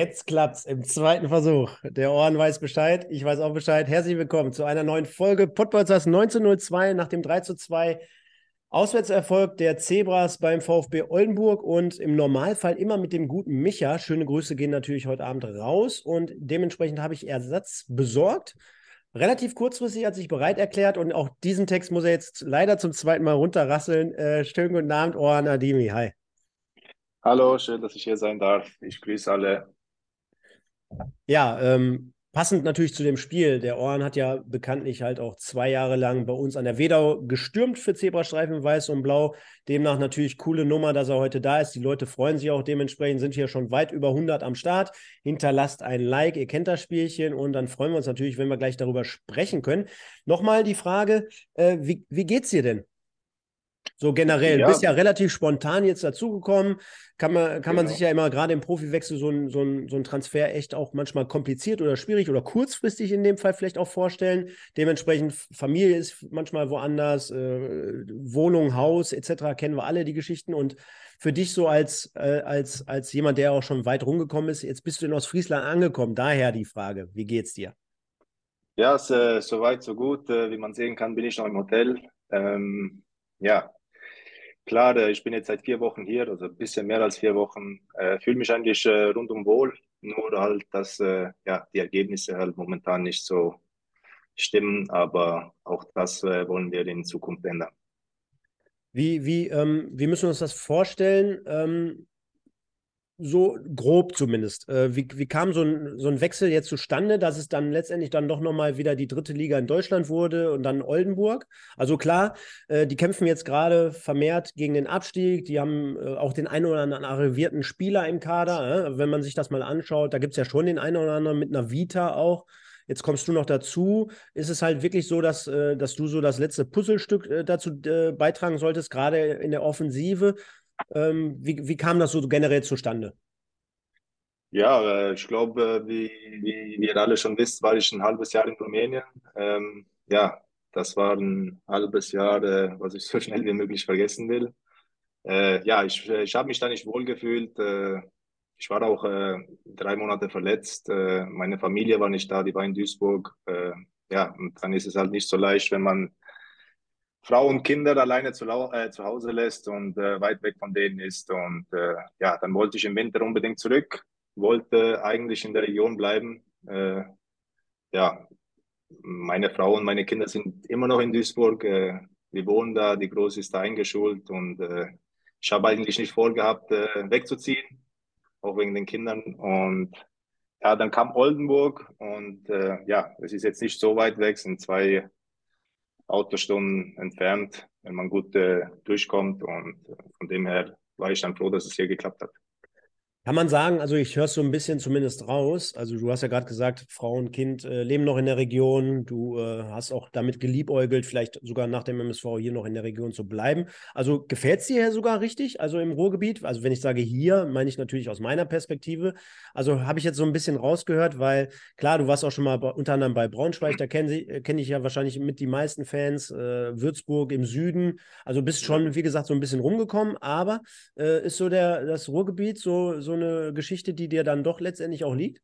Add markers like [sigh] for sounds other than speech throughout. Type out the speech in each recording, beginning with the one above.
Jetzt klappt's im zweiten Versuch. Der Ohren weiß Bescheid, ich weiß auch Bescheid. Herzlich willkommen zu einer neuen Folge Podbolzers 1902 nach dem 3 zu 2 Auswärtserfolg der Zebras beim VfB Oldenburg und im Normalfall immer mit dem guten Micha. Schöne Grüße gehen natürlich heute Abend raus und dementsprechend habe ich Ersatz besorgt. Relativ kurzfristig hat sich bereit erklärt und auch diesen Text muss er jetzt leider zum zweiten Mal runterrasseln. Äh, schönen guten Abend, Oran Adimi. Hi. Hallo, schön, dass ich hier sein darf. Ich grüße alle. Ja, ähm, passend natürlich zu dem Spiel. Der Ohren hat ja bekanntlich halt auch zwei Jahre lang bei uns an der Wedau gestürmt für Zebrastreifen Weiß und Blau. Demnach natürlich coole Nummer, dass er heute da ist. Die Leute freuen sich auch dementsprechend, sind hier schon weit über 100 am Start. Hinterlasst ein Like, ihr kennt das Spielchen und dann freuen wir uns natürlich, wenn wir gleich darüber sprechen können. Nochmal die Frage, äh, wie, wie geht's dir denn? So generell, ja. bist ja relativ spontan jetzt dazugekommen. Kann man, kann genau. man sich ja immer gerade im Profiwechsel so ein, so, ein, so ein Transfer echt auch manchmal kompliziert oder schwierig oder kurzfristig in dem Fall vielleicht auch vorstellen. Dementsprechend, Familie ist manchmal woanders, äh, Wohnung, Haus etc. kennen wir alle die Geschichten. Und für dich so als, äh, als, als jemand, der auch schon weit rumgekommen ist, jetzt bist du in Ostfriesland angekommen. Daher die Frage, wie geht's dir? Ja, so, so weit, so gut. Äh, wie man sehen kann, bin ich noch im Hotel. Ähm, ja, klar, äh, ich bin jetzt seit vier Wochen hier, also ein bisschen mehr als vier Wochen, äh, fühle mich eigentlich äh, rundum wohl, nur halt, dass äh, ja, die Ergebnisse halt momentan nicht so stimmen, aber auch das äh, wollen wir in Zukunft ändern. Wie, wie, ähm, wie müssen wir uns das vorstellen? Ähm, so grob zumindest. Äh, wie, wie kam so ein, so ein Wechsel jetzt zustande, dass es dann letztendlich dann doch nochmal wieder die dritte Liga in Deutschland wurde und dann Oldenburg? Also klar, äh, die kämpfen jetzt gerade vermehrt gegen den Abstieg. Die haben äh, auch den einen oder anderen arrivierten Spieler im Kader. Äh, wenn man sich das mal anschaut, da gibt es ja schon den einen oder anderen mit einer Vita auch. Jetzt kommst du noch dazu. Ist es halt wirklich so, dass, äh, dass du so das letzte Puzzlestück äh, dazu beitragen solltest, gerade in der Offensive? Ähm, wie, wie kam das so generell zustande? Ja, äh, ich glaube, wie, wie, wie ihr alle schon wisst, war ich ein halbes Jahr in Rumänien. Ähm, ja, das war ein halbes Jahr, äh, was ich so [laughs] schnell wie möglich vergessen will. Äh, ja, ich, ich habe mich da nicht wohl gefühlt. Äh, ich war auch äh, drei Monate verletzt. Äh, meine Familie war nicht da, die war in Duisburg. Äh, ja, und dann ist es halt nicht so leicht, wenn man Frau und Kinder alleine zu, äh, zu Hause lässt und äh, weit weg von denen ist. Und äh, ja, dann wollte ich im Winter unbedingt zurück, wollte eigentlich in der Region bleiben. Äh, ja, meine Frau und meine Kinder sind immer noch in Duisburg. Äh, wir wohnen da, die Große ist da eingeschult und äh, ich habe eigentlich nicht vorgehabt, äh, wegzuziehen, auch wegen den Kindern. Und ja, dann kam Oldenburg und äh, ja, es ist jetzt nicht so weit weg, sind zwei Autostunden entfernt, wenn man gut äh, durchkommt. Und äh, von dem her war ich dann froh, dass es hier geklappt hat. Kann man sagen, also ich höre es so ein bisschen zumindest raus. Also du hast ja gerade gesagt, Frau und Kind äh, leben noch in der Region. Du äh, hast auch damit geliebäugelt, vielleicht sogar nach dem MSV hier noch in der Region zu bleiben. Also gefällt es dir hier sogar richtig, also im Ruhrgebiet? Also wenn ich sage hier, meine ich natürlich aus meiner Perspektive. Also habe ich jetzt so ein bisschen rausgehört, weil klar, du warst auch schon mal bei, unter anderem bei Braunschweig, da kenne äh, kenn ich ja wahrscheinlich mit die meisten Fans. Äh, Würzburg im Süden. Also bist schon, wie gesagt, so ein bisschen rumgekommen, aber äh, ist so der, das Ruhrgebiet so, so so eine Geschichte, die dir dann doch letztendlich auch liegt?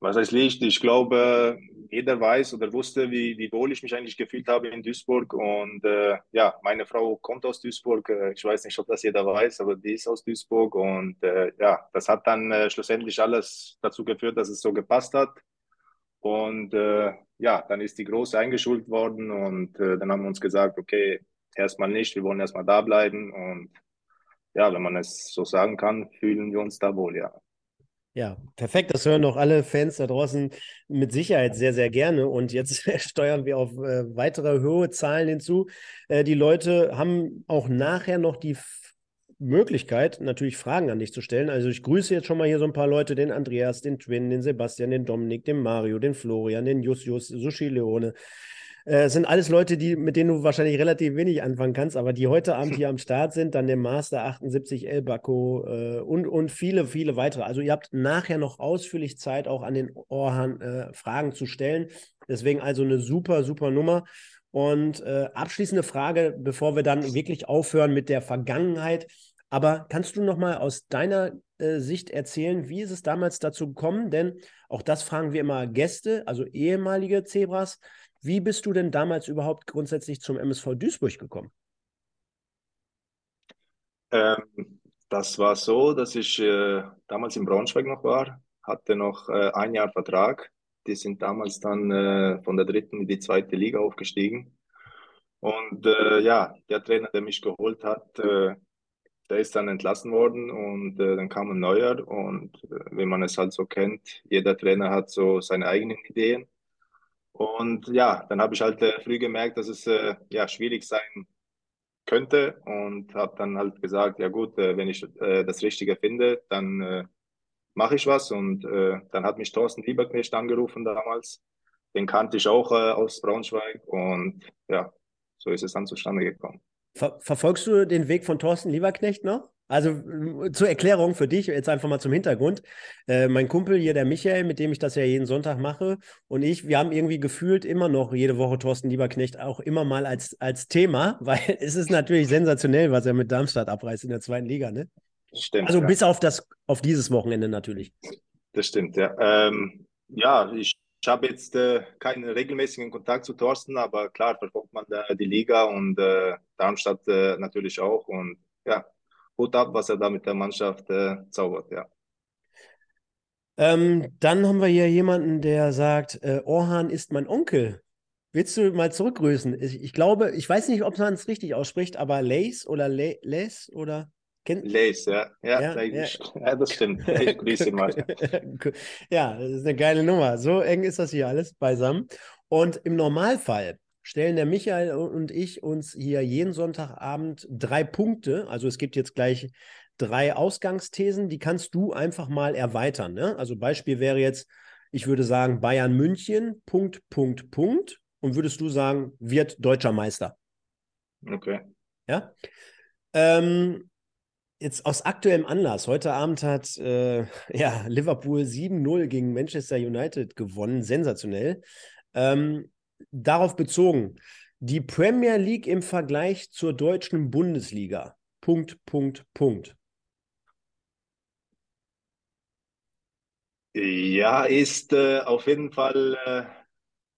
Was heißt liegt? Ich glaube, jeder weiß oder wusste, wie, wie wohl ich mich eigentlich gefühlt habe in Duisburg. Und äh, ja, meine Frau kommt aus Duisburg. Äh, ich weiß nicht, ob das jeder weiß, aber die ist aus Duisburg. Und äh, ja, das hat dann äh, schlussendlich alles dazu geführt, dass es so gepasst hat. Und äh, ja, dann ist die Große eingeschult worden und äh, dann haben wir uns gesagt, okay, erstmal nicht, wir wollen erstmal da bleiben. Und ja, wenn man es so sagen kann, fühlen wir uns da wohl, ja. Ja, perfekt. Das hören auch alle Fans da draußen mit Sicherheit sehr, sehr gerne. Und jetzt [laughs] steuern wir auf äh, weitere hohe Zahlen hinzu. Äh, die Leute haben auch nachher noch die Möglichkeit, natürlich Fragen an dich zu stellen. Also ich grüße jetzt schon mal hier so ein paar Leute, den Andreas, den Twin, den Sebastian, den Dominik, den Mario, den Florian, den Jusjus, Sushi Leone. Äh, sind alles Leute, die, mit denen du wahrscheinlich relativ wenig anfangen kannst, aber die heute Abend [laughs] hier am Start sind, dann der Master 78 El Baco äh, und, und viele, viele weitere. Also ihr habt nachher noch ausführlich Zeit, auch an den Orhan äh, Fragen zu stellen. Deswegen also eine super, super Nummer. Und äh, abschließende Frage, bevor wir dann wirklich aufhören mit der Vergangenheit. Aber kannst du noch mal aus deiner äh, Sicht erzählen, wie ist es damals dazu gekommen? Denn auch das fragen wir immer Gäste, also ehemalige Zebras. Wie bist du denn damals überhaupt grundsätzlich zum MSV Duisburg gekommen? Ähm, das war so, dass ich äh, damals in Braunschweig noch war, hatte noch äh, ein Jahr Vertrag die sind damals dann äh, von der dritten in die zweite Liga aufgestiegen. Und äh, ja, der Trainer, der mich geholt hat, äh, der ist dann entlassen worden und äh, dann kam ein neuer. Und wie man es halt so kennt, jeder Trainer hat so seine eigenen Ideen. Und ja, dann habe ich halt äh, früh gemerkt, dass es ja schwierig sein könnte und habe dann halt gesagt, ja gut, wenn ich das Richtige finde, dann mache ich was. Und äh, dann hat mich Thorsten Lieberknecht angerufen damals. Den kannte ich auch äh, aus Braunschweig. Und ja, so ist es dann zustande gekommen. Ver verfolgst du den Weg von Thorsten Lieberknecht noch? Also äh, zur Erklärung für dich, jetzt einfach mal zum Hintergrund. Äh, mein Kumpel hier, der Michael, mit dem ich das ja jeden Sonntag mache, und ich, wir haben irgendwie gefühlt immer noch jede Woche Thorsten Lieberknecht auch immer mal als, als Thema, [laughs] weil es ist natürlich sensationell, was er mit Darmstadt abreißt in der zweiten Liga, ne? Stimmt. Also ja. bis auf das, auf dieses Wochenende natürlich. Das stimmt, ja. Ähm, ja, ich, ich habe jetzt äh, keinen regelmäßigen Kontakt zu Thorsten, aber klar verfolgt man da die Liga und äh, Darmstadt äh, natürlich auch. Und ja, Hut ab, was er da mit der Mannschaft äh, zaubert, ja. Ähm, dann haben wir hier jemanden, der sagt, äh, Orhan ist mein Onkel. Willst du mal zurückgrüßen? Ich, ich glaube, ich weiß nicht, ob man es richtig ausspricht, aber Lace oder Les oder Kennt Lace, ja. Ja, ja, ja. ja, das stimmt. Ich grüße ihn mal. [laughs] ja, das ist eine geile Nummer. So eng ist das hier alles beisammen. Und im Normalfall stellen der Michael und ich uns hier jeden Sonntagabend drei Punkte. Also es gibt jetzt gleich drei Ausgangsthesen, die kannst du einfach mal erweitern. Ne? Also Beispiel wäre jetzt, ich würde sagen, Bayern München, Punkt, Punkt, Punkt. Und würdest du sagen, wird deutscher Meister. Okay. Ja. Ähm, Jetzt aus aktuellem Anlass. Heute Abend hat äh, [laughs] ja, Liverpool 7-0 gegen Manchester United gewonnen. Sensationell. Ähm, darauf bezogen, die Premier League im Vergleich zur deutschen Bundesliga. Punkt, Punkt, Punkt. Ja, ist äh, auf jeden Fall, äh,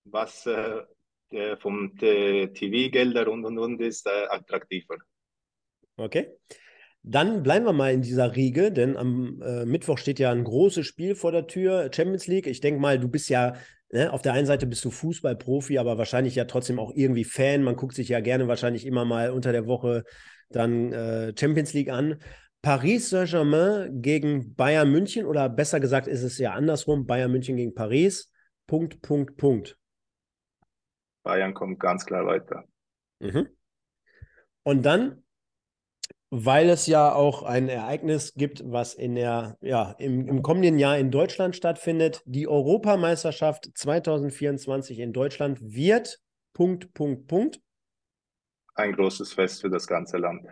was äh, vom TV-Gelder und und und ist äh, attraktiver. Okay. Dann bleiben wir mal in dieser Riege, denn am äh, Mittwoch steht ja ein großes Spiel vor der Tür, Champions League. Ich denke mal, du bist ja, ne, auf der einen Seite bist du Fußballprofi, aber wahrscheinlich ja trotzdem auch irgendwie Fan. Man guckt sich ja gerne wahrscheinlich immer mal unter der Woche dann äh, Champions League an. Paris Saint-Germain gegen Bayern München oder besser gesagt ist es ja andersrum, Bayern München gegen Paris. Punkt, Punkt, Punkt. Bayern kommt ganz klar weiter. Mhm. Und dann weil es ja auch ein Ereignis gibt, was in der, ja, im, im kommenden Jahr in Deutschland stattfindet. Die Europameisterschaft 2024 in Deutschland wird Punkt, Punkt, Punkt. Ein großes Fest für das ganze Land.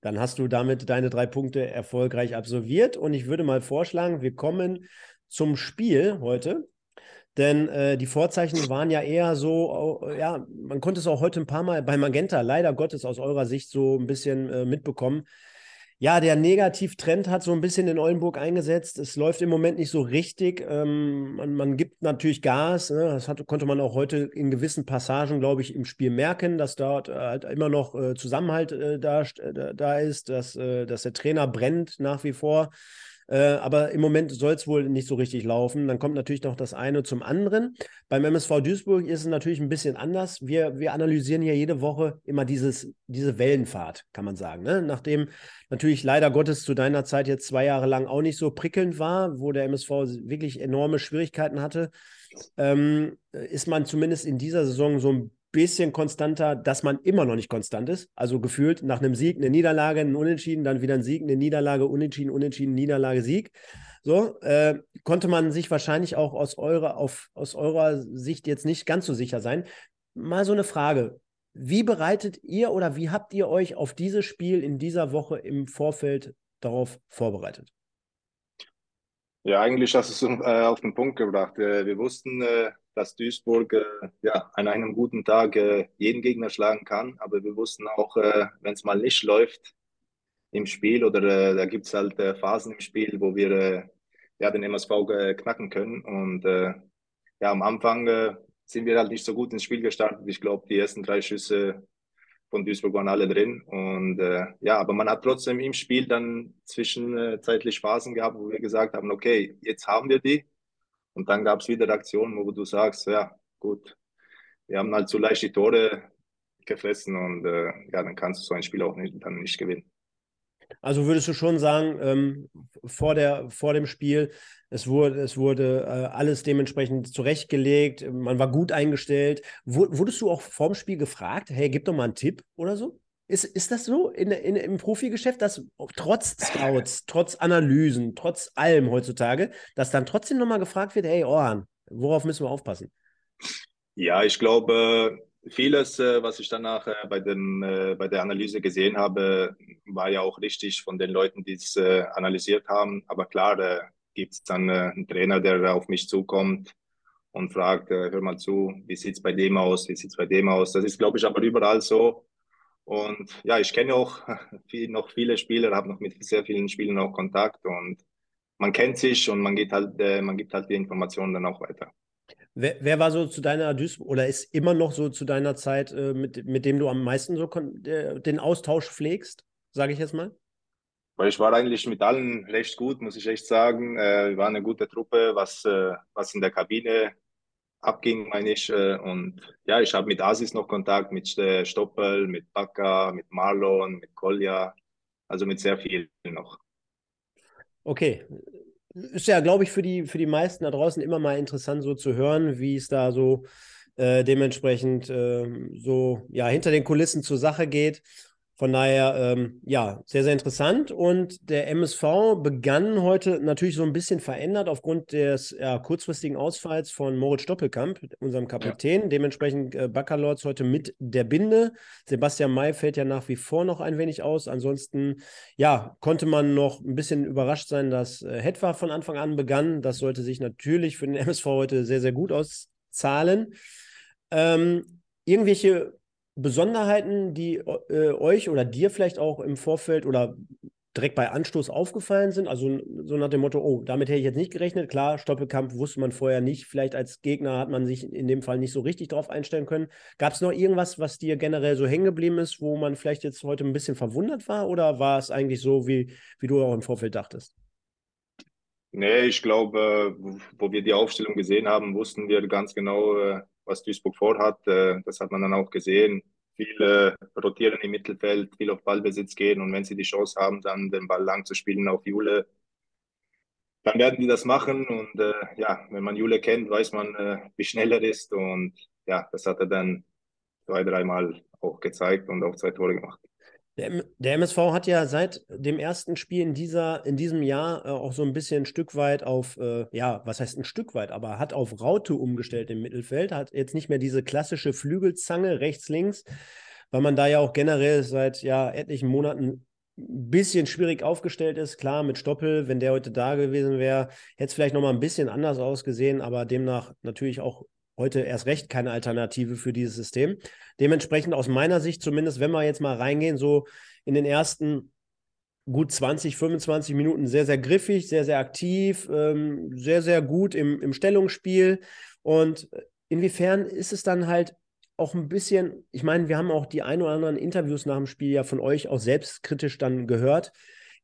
Dann hast du damit deine drei Punkte erfolgreich absolviert und ich würde mal vorschlagen, wir kommen zum Spiel heute. Denn äh, die Vorzeichen waren ja eher so, äh, ja, man konnte es auch heute ein paar Mal bei Magenta leider Gottes aus eurer Sicht so ein bisschen äh, mitbekommen. Ja, der Negativtrend hat so ein bisschen in Oldenburg eingesetzt. Es läuft im Moment nicht so richtig. Ähm, man, man, gibt natürlich Gas. Ne? Das hat, konnte man auch heute in gewissen Passagen, glaube ich, im Spiel merken, dass dort äh, halt immer noch äh, Zusammenhalt äh, da, da ist, dass, dass der Trainer brennt nach wie vor. Äh, aber im Moment soll es wohl nicht so richtig laufen. Dann kommt natürlich noch das eine zum anderen. Beim MSV Duisburg ist es natürlich ein bisschen anders. Wir, wir analysieren hier jede Woche immer dieses, diese Wellenfahrt, kann man sagen. Ne? Nachdem natürlich leider Gottes zu deiner Zeit jetzt zwei Jahre lang auch nicht so prickelnd war, wo der MSV wirklich enorme Schwierigkeiten hatte, ähm, ist man zumindest in dieser Saison so ein bisschen konstanter, dass man immer noch nicht konstant ist. Also gefühlt nach einem Sieg, eine Niederlage, ein Unentschieden, dann wieder ein Sieg, eine Niederlage, Unentschieden, Unentschieden, Niederlage, Sieg. So, äh, konnte man sich wahrscheinlich auch aus eurer, auf, aus eurer Sicht jetzt nicht ganz so sicher sein. Mal so eine Frage. Wie bereitet ihr oder wie habt ihr euch auf dieses Spiel in dieser Woche im Vorfeld darauf vorbereitet? Ja, eigentlich hast du es äh, auf den Punkt gebracht. Äh, wir wussten, äh, dass Duisburg ja, an einem guten Tag jeden Gegner schlagen kann, aber wir wussten auch, wenn es mal nicht läuft im Spiel oder da gibt es halt Phasen im Spiel, wo wir ja, den MSV knacken können. Und ja, am Anfang sind wir halt nicht so gut ins Spiel gestartet. Ich glaube, die ersten drei Schüsse von Duisburg waren alle drin. Und äh, ja, aber man hat trotzdem im Spiel dann zwischenzeitlich Phasen gehabt, wo wir gesagt haben, okay, jetzt haben wir die. Und dann gab es wieder Aktionen, wo du sagst, ja, gut, wir haben halt zu leicht die Tore gefressen und äh, ja, dann kannst du so ein Spiel auch nicht, dann nicht gewinnen. Also würdest du schon sagen, ähm, vor, der, vor dem Spiel, es wurde, es wurde äh, alles dementsprechend zurechtgelegt, man war gut eingestellt. wurdest du auch vorm Spiel gefragt, hey, gib doch mal einen Tipp oder so? Ist, ist das so in, in, im Profigeschäft, dass trotz Scouts, trotz Analysen, trotz allem heutzutage, dass dann trotzdem nochmal gefragt wird, hey, Orhan, worauf müssen wir aufpassen? Ja, ich glaube, vieles, äh, was ich danach äh, bei, dem, äh, bei der Analyse gesehen habe, war ja auch richtig von den Leuten, die es analysiert haben. Aber klar, da gibt es dann einen Trainer, der auf mich zukommt und fragt, hör mal zu, wie sieht es bei dem aus, wie sieht es bei dem aus. Das ist, glaube ich, aber überall so. Und ja, ich kenne auch [laughs] viel, noch viele Spieler, habe noch mit sehr vielen Spielern auch Kontakt und man kennt sich und man geht halt, man gibt halt die Informationen dann auch weiter. Wer, wer, war so zu deiner Duisburg oder ist immer noch so zu deiner Zeit, äh, mit, mit dem du am meisten so äh, den Austausch pflegst, sage ich jetzt mal? Weil ich war eigentlich mit allen recht gut, muss ich echt sagen. Äh, wir waren eine gute Truppe, was, äh, was in der Kabine abging, meine ich. Äh, und ja, ich habe mit Asis noch Kontakt, mit äh, Stoppel, mit Baka, mit Marlon, mit Kolja, also mit sehr vielen noch. Okay, ist ja, glaube ich, für die, für die meisten da draußen immer mal interessant, so zu hören, wie es da so äh, dementsprechend äh, so ja hinter den Kulissen zur Sache geht. Von daher, ähm, ja, sehr, sehr interessant. Und der MSV begann heute natürlich so ein bisschen verändert aufgrund des ja, kurzfristigen Ausfalls von Moritz Doppelkamp, unserem Kapitän. Ja. Dementsprechend äh, Baccalords heute mit der Binde. Sebastian May fällt ja nach wie vor noch ein wenig aus. Ansonsten, ja, konnte man noch ein bisschen überrascht sein, dass äh, Hetwa von Anfang an begann. Das sollte sich natürlich für den MSV heute sehr, sehr gut auszahlen. Ähm, irgendwelche Besonderheiten, die äh, euch oder dir vielleicht auch im Vorfeld oder direkt bei Anstoß aufgefallen sind? Also so nach dem Motto, oh, damit hätte ich jetzt nicht gerechnet. Klar, Stoppelkampf wusste man vorher nicht. Vielleicht als Gegner hat man sich in dem Fall nicht so richtig drauf einstellen können. Gab es noch irgendwas, was dir generell so hängen geblieben ist, wo man vielleicht jetzt heute ein bisschen verwundert war? Oder war es eigentlich so, wie, wie du auch im Vorfeld dachtest? Nee, ich glaube, wo wir die Aufstellung gesehen haben, wussten wir ganz genau, äh, was Duisburg vorhat. Äh, das hat man dann auch gesehen. Viele rotieren im Mittelfeld, viel auf Ballbesitz gehen und wenn sie die Chance haben, dann den Ball lang zu spielen auf Jule, dann werden die das machen. Und äh, ja, wenn man Jule kennt, weiß man, äh, wie schnell er ist. Und ja, das hat er dann zwei, dreimal auch gezeigt und auch zwei Tore gemacht. Der, der, MSV hat ja seit dem ersten Spiel in, dieser, in diesem Jahr äh, auch so ein bisschen ein Stück weit auf, äh, ja, was heißt ein Stück weit, aber hat auf Raute umgestellt im Mittelfeld, hat jetzt nicht mehr diese klassische Flügelzange rechts, links, weil man da ja auch generell seit ja, etlichen Monaten ein bisschen schwierig aufgestellt ist. Klar, mit Stoppel, wenn der heute da gewesen wäre, hätte es vielleicht nochmal ein bisschen anders ausgesehen, aber demnach natürlich auch heute erst recht keine Alternative für dieses System. Dementsprechend aus meiner Sicht zumindest, wenn wir jetzt mal reingehen, so in den ersten gut 20, 25 Minuten sehr, sehr griffig, sehr, sehr aktiv, ähm, sehr, sehr gut im, im Stellungsspiel. Und inwiefern ist es dann halt auch ein bisschen, ich meine, wir haben auch die ein oder anderen Interviews nach dem Spiel ja von euch auch selbstkritisch dann gehört.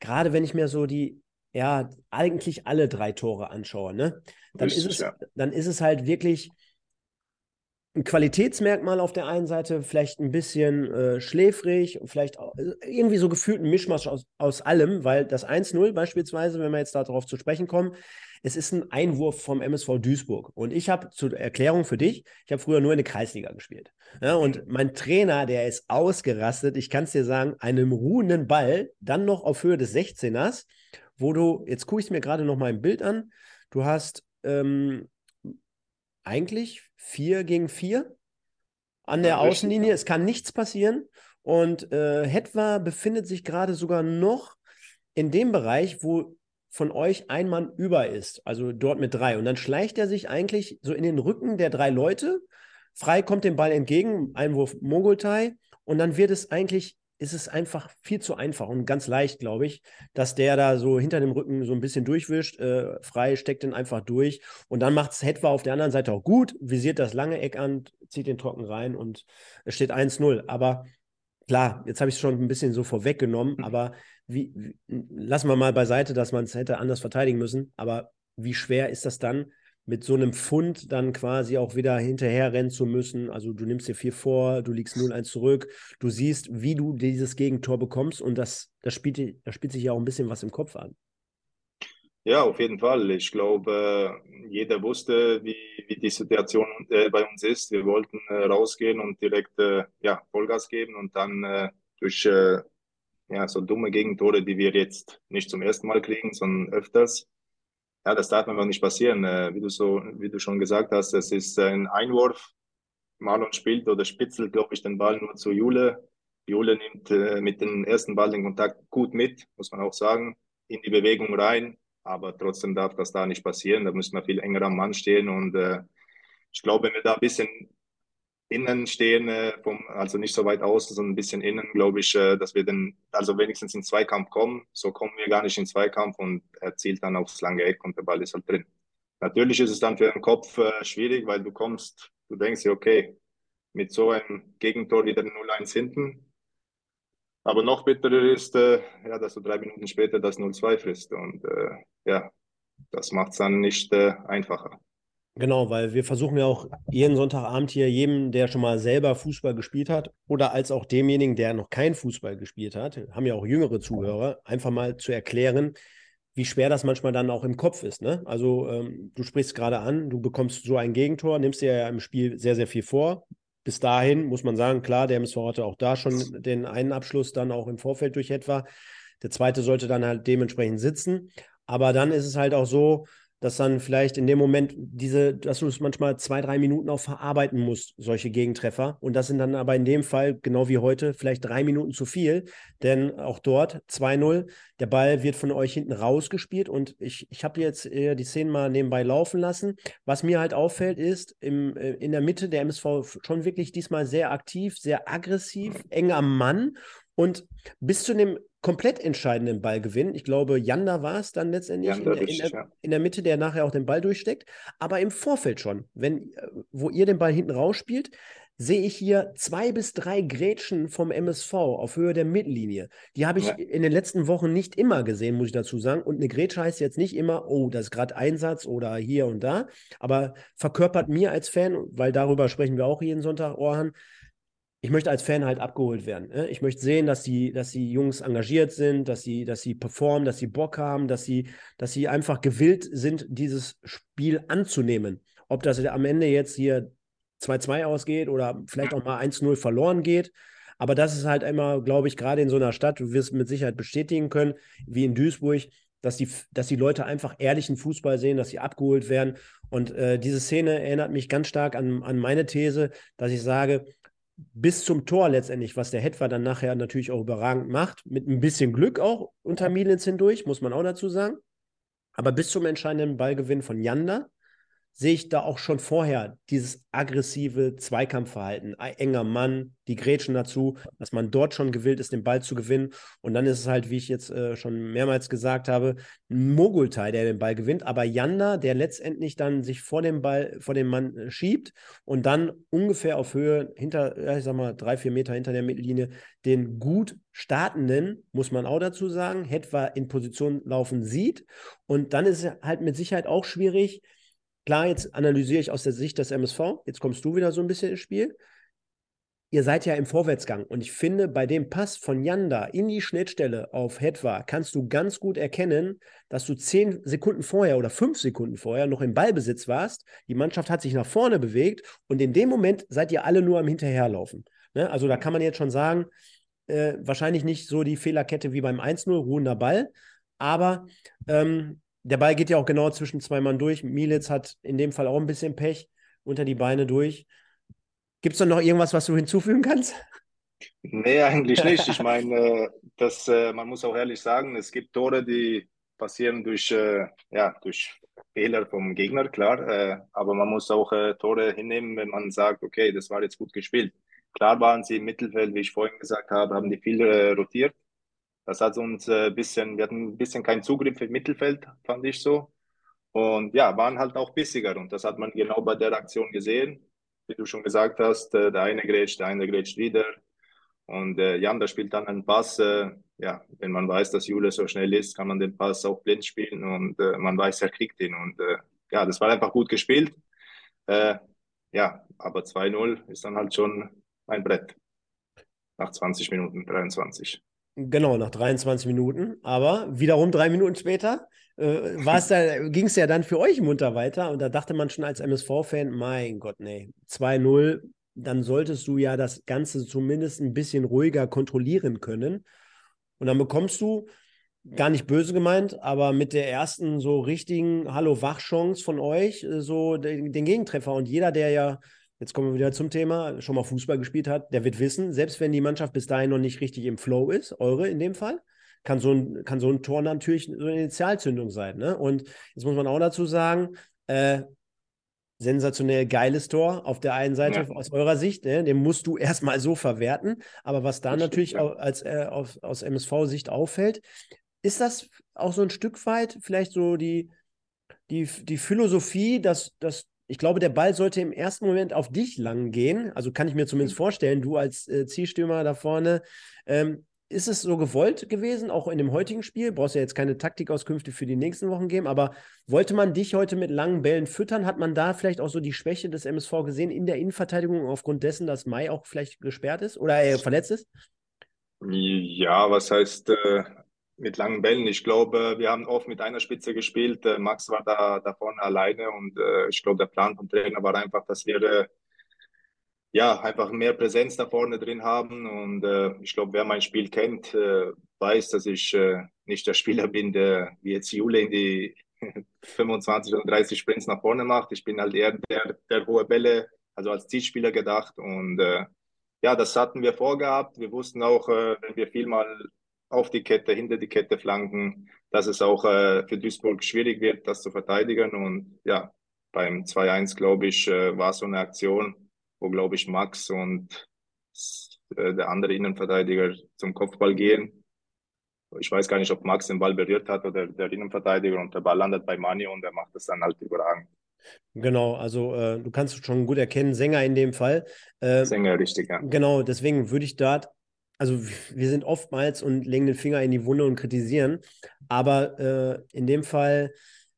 Gerade wenn ich mir so die, ja, eigentlich alle drei Tore anschaue, ne? Dann, ist es, ja. dann ist es halt wirklich ein Qualitätsmerkmal auf der einen Seite, vielleicht ein bisschen äh, schläfrig, vielleicht auch, irgendwie so gefühlt ein Mischmasch aus, aus allem, weil das 1-0 beispielsweise, wenn wir jetzt darauf zu sprechen kommen, es ist ein Einwurf vom MSV Duisburg. Und ich habe zur Erklärung für dich, ich habe früher nur in der Kreisliga gespielt. Ja, und mein Trainer, der ist ausgerastet, ich kann es dir sagen, einem ruhenden Ball, dann noch auf Höhe des 16ers, wo du, jetzt gucke ich mir gerade noch mal im Bild an, du hast ähm, eigentlich vier gegen vier an der Außenlinie. Es kann nichts passieren. Und äh, Hetwa befindet sich gerade sogar noch in dem Bereich, wo von euch ein Mann über ist, also dort mit drei. Und dann schleicht er sich eigentlich so in den Rücken der drei Leute. Frei kommt dem Ball entgegen, Einwurf Mogultai. Und dann wird es eigentlich ist es einfach viel zu einfach und ganz leicht, glaube ich, dass der da so hinter dem Rücken so ein bisschen durchwischt. Äh, frei steckt den einfach durch. Und dann macht es Hetwa auf der anderen Seite auch gut, visiert das lange Eck an, zieht den Trocken rein und es steht 1-0. Aber klar, jetzt habe ich es schon ein bisschen so vorweggenommen, mhm. aber wie, wie, lassen wir mal beiseite, dass man es hätte anders verteidigen müssen. Aber wie schwer ist das dann, mit so einem Fund dann quasi auch wieder hinterher rennen zu müssen. Also du nimmst dir vier vor, du liegst 0-1 zurück, du siehst, wie du dieses Gegentor bekommst und das, das, spielt, das spielt sich ja auch ein bisschen was im Kopf an. Ja, auf jeden Fall. Ich glaube, jeder wusste, wie, wie die Situation äh, bei uns ist. Wir wollten äh, rausgehen und direkt äh, ja, Vollgas geben und dann durch ja, so dumme Gegentore, die wir jetzt nicht zum ersten Mal kriegen, sondern öfters, ja, das darf einfach nicht passieren. Äh, wie du so, wie du schon gesagt hast, es ist ein Einwurf. Marlon spielt oder spitzelt, glaube ich, den Ball nur zu Jule. Jule nimmt äh, mit dem ersten Ball den Kontakt gut mit, muss man auch sagen, in die Bewegung rein. Aber trotzdem darf das da nicht passieren. Da müssen wir viel enger am Mann stehen. Und äh, ich glaube, wenn wir da ein bisschen innen stehen, äh, vom, also nicht so weit außen, sondern ein bisschen innen, glaube ich, äh, dass wir dann also wenigstens in Zweikampf kommen. So kommen wir gar nicht in Zweikampf und er zielt dann aufs lange Eck und der Ball ist halt drin. Natürlich ist es dann für den Kopf äh, schwierig, weil du kommst, du denkst dir, okay, mit so einem Gegentor wieder 0-1 hinten. Aber noch bitterer ist, ja, dass du drei Minuten später das 0-2 frisst. Und äh, ja, das macht es dann nicht äh, einfacher. Genau, weil wir versuchen ja auch jeden Sonntagabend hier jedem, der schon mal selber Fußball gespielt hat oder als auch demjenigen, der noch kein Fußball gespielt hat, haben ja auch jüngere Zuhörer, einfach mal zu erklären, wie schwer das manchmal dann auch im Kopf ist. Ne? Also ähm, du sprichst gerade an, du bekommst so ein Gegentor, nimmst dir ja im Spiel sehr, sehr viel vor. Bis dahin muss man sagen, klar, der MSV hatte auch da schon den einen Abschluss dann auch im Vorfeld durch etwa. Der zweite sollte dann halt dementsprechend sitzen. Aber dann ist es halt auch so, dass dann vielleicht in dem Moment diese, dass du es manchmal zwei, drei Minuten auch verarbeiten musst, solche Gegentreffer. Und das sind dann aber in dem Fall, genau wie heute, vielleicht drei Minuten zu viel. Denn auch dort 2-0, der Ball wird von euch hinten rausgespielt. Und ich, ich habe jetzt äh, die Szenen mal nebenbei laufen lassen. Was mir halt auffällt, ist im, äh, in der Mitte der MSV schon wirklich diesmal sehr aktiv, sehr aggressiv, eng am Mann. Und bis zu dem komplett entscheidenden Ballgewinn. Ich glaube, Janda war es dann letztendlich in der, in, der, ja. in, der, Mitte, der nachher auch den Ball durchsteckt. Aber im Vorfeld schon, wenn, wo ihr den Ball hinten rausspielt, sehe ich hier zwei bis drei Grätschen vom MSV auf Höhe der Mittellinie. Die habe ich ja. in den letzten Wochen nicht immer gesehen, muss ich dazu sagen. Und eine Grätsche heißt jetzt nicht immer, oh, das ist gerade Einsatz oder hier und da. Aber verkörpert mir als Fan, weil darüber sprechen wir auch jeden Sonntag, Orhan, ich möchte als Fan halt abgeholt werden. Ne? Ich möchte sehen, dass die, dass die Jungs engagiert sind, dass sie, dass sie performen, dass sie Bock haben, dass sie, dass sie einfach gewillt sind, dieses Spiel anzunehmen. Ob das am Ende jetzt hier 2-2 ausgeht oder vielleicht auch mal 1-0 verloren geht. Aber das ist halt immer, glaube ich, gerade in so einer Stadt, du wirst mit Sicherheit bestätigen können, wie in Duisburg, dass die, dass die Leute einfach ehrlichen Fußball sehen, dass sie abgeholt werden. Und äh, diese Szene erinnert mich ganz stark an, an meine These, dass ich sage, bis zum Tor letztendlich, was der Hetwa dann nachher natürlich auch überragend macht, mit ein bisschen Glück auch unter Milens hindurch, muss man auch dazu sagen. Aber bis zum entscheidenden Ballgewinn von Janda sehe ich da auch schon vorher dieses aggressive Zweikampfverhalten, enger Mann, die Grätschen dazu, dass man dort schon gewillt ist, den Ball zu gewinnen. Und dann ist es halt, wie ich jetzt äh, schon mehrmals gesagt habe, ein Mogultai, der den Ball gewinnt, aber Janda, der letztendlich dann sich vor dem Ball, vor dem Mann äh, schiebt und dann ungefähr auf Höhe hinter, ja, ich sag mal, drei, vier Meter hinter der Mittellinie den gut startenden, muss man auch dazu sagen, etwa in Position laufen sieht. Und dann ist es halt mit Sicherheit auch schwierig, klar, jetzt analysiere ich aus der Sicht des MSV, jetzt kommst du wieder so ein bisschen ins Spiel. Ihr seid ja im Vorwärtsgang und ich finde, bei dem Pass von Yanda in die Schnittstelle auf Hetwa kannst du ganz gut erkennen, dass du zehn Sekunden vorher oder fünf Sekunden vorher noch im Ballbesitz warst. Die Mannschaft hat sich nach vorne bewegt und in dem Moment seid ihr alle nur am Hinterherlaufen. Ne? Also da kann man jetzt schon sagen, äh, wahrscheinlich nicht so die Fehlerkette wie beim 1-0, ruhender Ball, aber ähm, der Ball geht ja auch genau zwischen zwei Mann durch. Militz hat in dem Fall auch ein bisschen Pech unter die Beine durch. Gibt es noch irgendwas, was du hinzufügen kannst? Nee, eigentlich nicht. [laughs] Ich meine, das, äh, man muss auch ehrlich sagen, es gibt Tore, die passieren durch, äh, ja, durch Fehler vom Gegner, klar. Äh, aber man muss auch Tore hinnehmen, wenn man sagt, okay, das war jetzt gut gespielt. Klar waren sie im Mittelfeld, wie ich vorhin gesagt habe, haben die viel rotiert. Das hat uns ein bisschen, wir hatten ein bisschen keinen Zugriff im Mittelfeld, fand ich so. Und ja, waren halt auch bissiger. Und das hat man genau bei der Aktion gesehen. Wie du schon gesagt hast, der eine grätscht, der eine grätscht wieder. Und äh, Jan, der spielt dann einen Pass. Äh, ja, wenn man weiß, dass Jule so schnell ist, kann man den Pass auch blind spielen und äh, man weiß, er kriegt ihn. Und äh, ja, das war einfach gut gespielt. Äh, ja, aber 2-0 ist dann halt schon ein Brett. Nach 20 Minuten, 23. Genau, nach 23 Minuten. Aber wiederum drei Minuten später äh, [laughs] da, ging es ja dann für euch munter weiter. Und da dachte man schon als MSV-Fan, mein Gott, nee, 2-0, dann solltest du ja das Ganze zumindest ein bisschen ruhiger kontrollieren können. Und dann bekommst du, gar nicht böse gemeint, aber mit der ersten so richtigen Hallo-Wach-Chance von euch, äh, so den, den Gegentreffer. Und jeder, der ja jetzt kommen wir wieder zum Thema, schon mal Fußball gespielt hat, der wird wissen, selbst wenn die Mannschaft bis dahin noch nicht richtig im Flow ist, eure in dem Fall, kann so ein, kann so ein Tor natürlich so eine Initialzündung sein. Ne? Und jetzt muss man auch dazu sagen, äh, sensationell geiles Tor auf der einen Seite ja. aus eurer Sicht, ne? den musst du [laughs] erstmal so verwerten. Aber was da natürlich ja. als, äh, auf, aus MSV-Sicht auffällt, ist das auch so ein Stück weit vielleicht so die, die, die Philosophie, dass, dass ich glaube, der Ball sollte im ersten Moment auf dich lang gehen. Also kann ich mir zumindest mhm. vorstellen, du als äh, Zielstürmer da vorne. Ähm, ist es so gewollt gewesen, auch in dem heutigen Spiel? Brauchst ja jetzt keine Taktikauskünfte für die nächsten Wochen geben, aber wollte man dich heute mit langen Bällen füttern? Hat man da vielleicht auch so die Schwäche des MSV gesehen in der Innenverteidigung aufgrund dessen, dass Mai auch vielleicht gesperrt ist oder äh, verletzt ist? Ja, was heißt äh, mit langen Bällen. Ich glaube, wir haben oft mit einer Spitze gespielt. Äh, Max war da, da vorne alleine und äh, ich glaube, der Plan vom Trainer war einfach, dass wir äh, ja einfach mehr Präsenz da vorne drin haben. Und äh, ich glaube, wer mein Spiel kennt, äh, weiß, dass ich äh, nicht der Spieler bin, der wie jetzt Jule in die [laughs] 25 oder 30 Sprints nach vorne macht. Ich bin halt eher der, der hohe Bälle, also als Zielspieler gedacht. Und ja, das hatten wir vorgehabt. Wir wussten auch, wenn wir viel mal auf die Kette, hinter die Kette flanken, dass es auch äh, für Duisburg schwierig wird, das zu verteidigen. Und ja, beim 2-1, glaube ich, äh, war so eine Aktion, wo, glaube ich, Max und äh, der andere Innenverteidiger zum Kopfball gehen. Ich weiß gar nicht, ob Max den Ball berührt hat oder der Innenverteidiger und der Ball landet bei Mani und er macht es dann halt überragend. Genau, also äh, du kannst schon gut erkennen, Sänger in dem Fall. Äh, Sänger, richtig, ja. Genau, deswegen würde ich dort also wir sind oftmals und legen den Finger in die Wunde und kritisieren, aber äh, in dem Fall,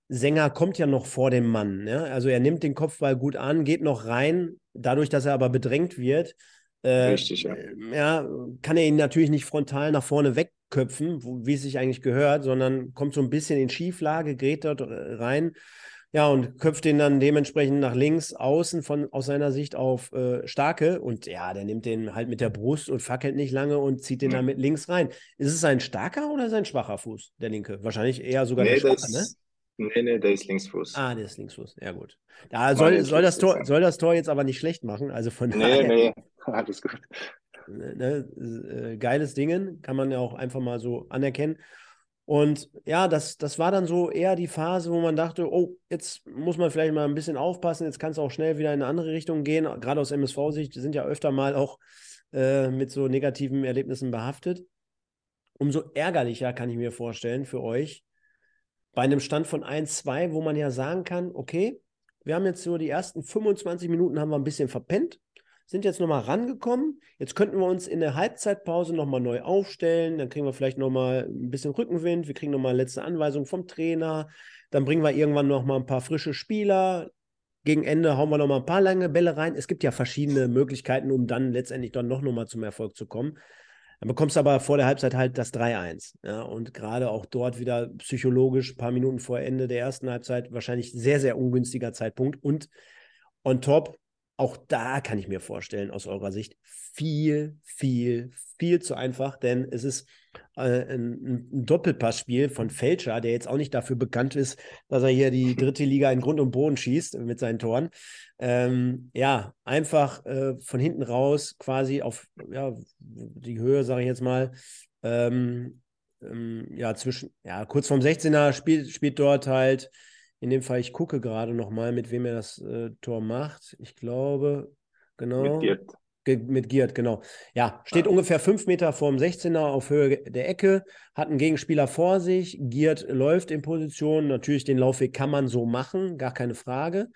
Sänger kommt ja noch vor dem Mann. Ja? Also er nimmt den Kopfball gut an, geht noch rein, dadurch, dass er aber bedrängt wird. Äh, Richtig, ja. ja. Kann er ihn natürlich nicht frontal nach vorne wegköpfen, wie es sich eigentlich gehört, sondern kommt so ein bisschen in Schieflage, geht dort äh, rein ja, und köpft den dann dementsprechend nach links außen von aus seiner Sicht auf äh, Starke. Und ja, der nimmt den halt mit der Brust und fackelt nicht lange und zieht den mhm. dann mit links rein. Ist es ein starker oder ist ein schwacher Fuß, der linke? Wahrscheinlich eher sogar nee, der schwache, ne? Nee, nee, der ist Linksfuß. Ah, der ist Linksfuß. Ja, gut. Da soll, soll, das Tor, soll das Tor jetzt aber nicht schlecht machen. Also von nee, daher. Nee, alles gut. Ne, ne, äh, geiles Dingen, kann man ja auch einfach mal so anerkennen. Und ja, das, das war dann so eher die Phase, wo man dachte, oh, jetzt muss man vielleicht mal ein bisschen aufpassen, jetzt kann es auch schnell wieder in eine andere Richtung gehen. Gerade aus MSV-Sicht sind ja öfter mal auch äh, mit so negativen Erlebnissen behaftet. Umso ärgerlicher kann ich mir vorstellen für euch, bei einem Stand von 1-2, wo man ja sagen kann, okay, wir haben jetzt so die ersten 25 Minuten haben wir ein bisschen verpennt, sind jetzt nochmal rangekommen. Jetzt könnten wir uns in der Halbzeitpause nochmal neu aufstellen. Dann kriegen wir vielleicht nochmal ein bisschen Rückenwind. Wir kriegen nochmal letzte Anweisung vom Trainer. Dann bringen wir irgendwann nochmal ein paar frische Spieler. gegen Ende hauen wir noch mal ein paar lange Bälle rein. Es gibt ja verschiedene Möglichkeiten, um dann letztendlich dann noch mal zum Erfolg zu kommen. Dann bekommst du aber vor der Halbzeit halt das 3-1. Ja, und gerade auch dort wieder psychologisch, ein paar Minuten vor Ende der ersten Halbzeit, wahrscheinlich sehr, sehr ungünstiger Zeitpunkt. Und on top, auch da kann ich mir vorstellen, aus eurer Sicht, viel, viel, viel zu einfach, denn es ist äh, ein, ein, Doppelpassspiel von Fälscher, der jetzt auch nicht dafür bekannt ist, dass er hier die [laughs] dritte Liga in Grund und Boden schießt mit seinen Toren. Ähm, ja, einfach äh, von hinten raus quasi auf ja, die Höhe, sage ich jetzt mal, ähm, ähm, ja, zwischen, ja, kurz vorm 16er spielt, spielt dort halt in dem Fall, ich gucke gerade nochmal, mit wem er das äh, Tor macht. Ich glaube, genau. Mit Giert. Ge mit Giert, genau. Ja, steht ah. ungefähr fünf Meter vorm 16er auf Höhe der Ecke, hat einen Gegenspieler vor sich. Giert läuft in Position. Natürlich, den Laufweg kann man so machen, gar keine Frage.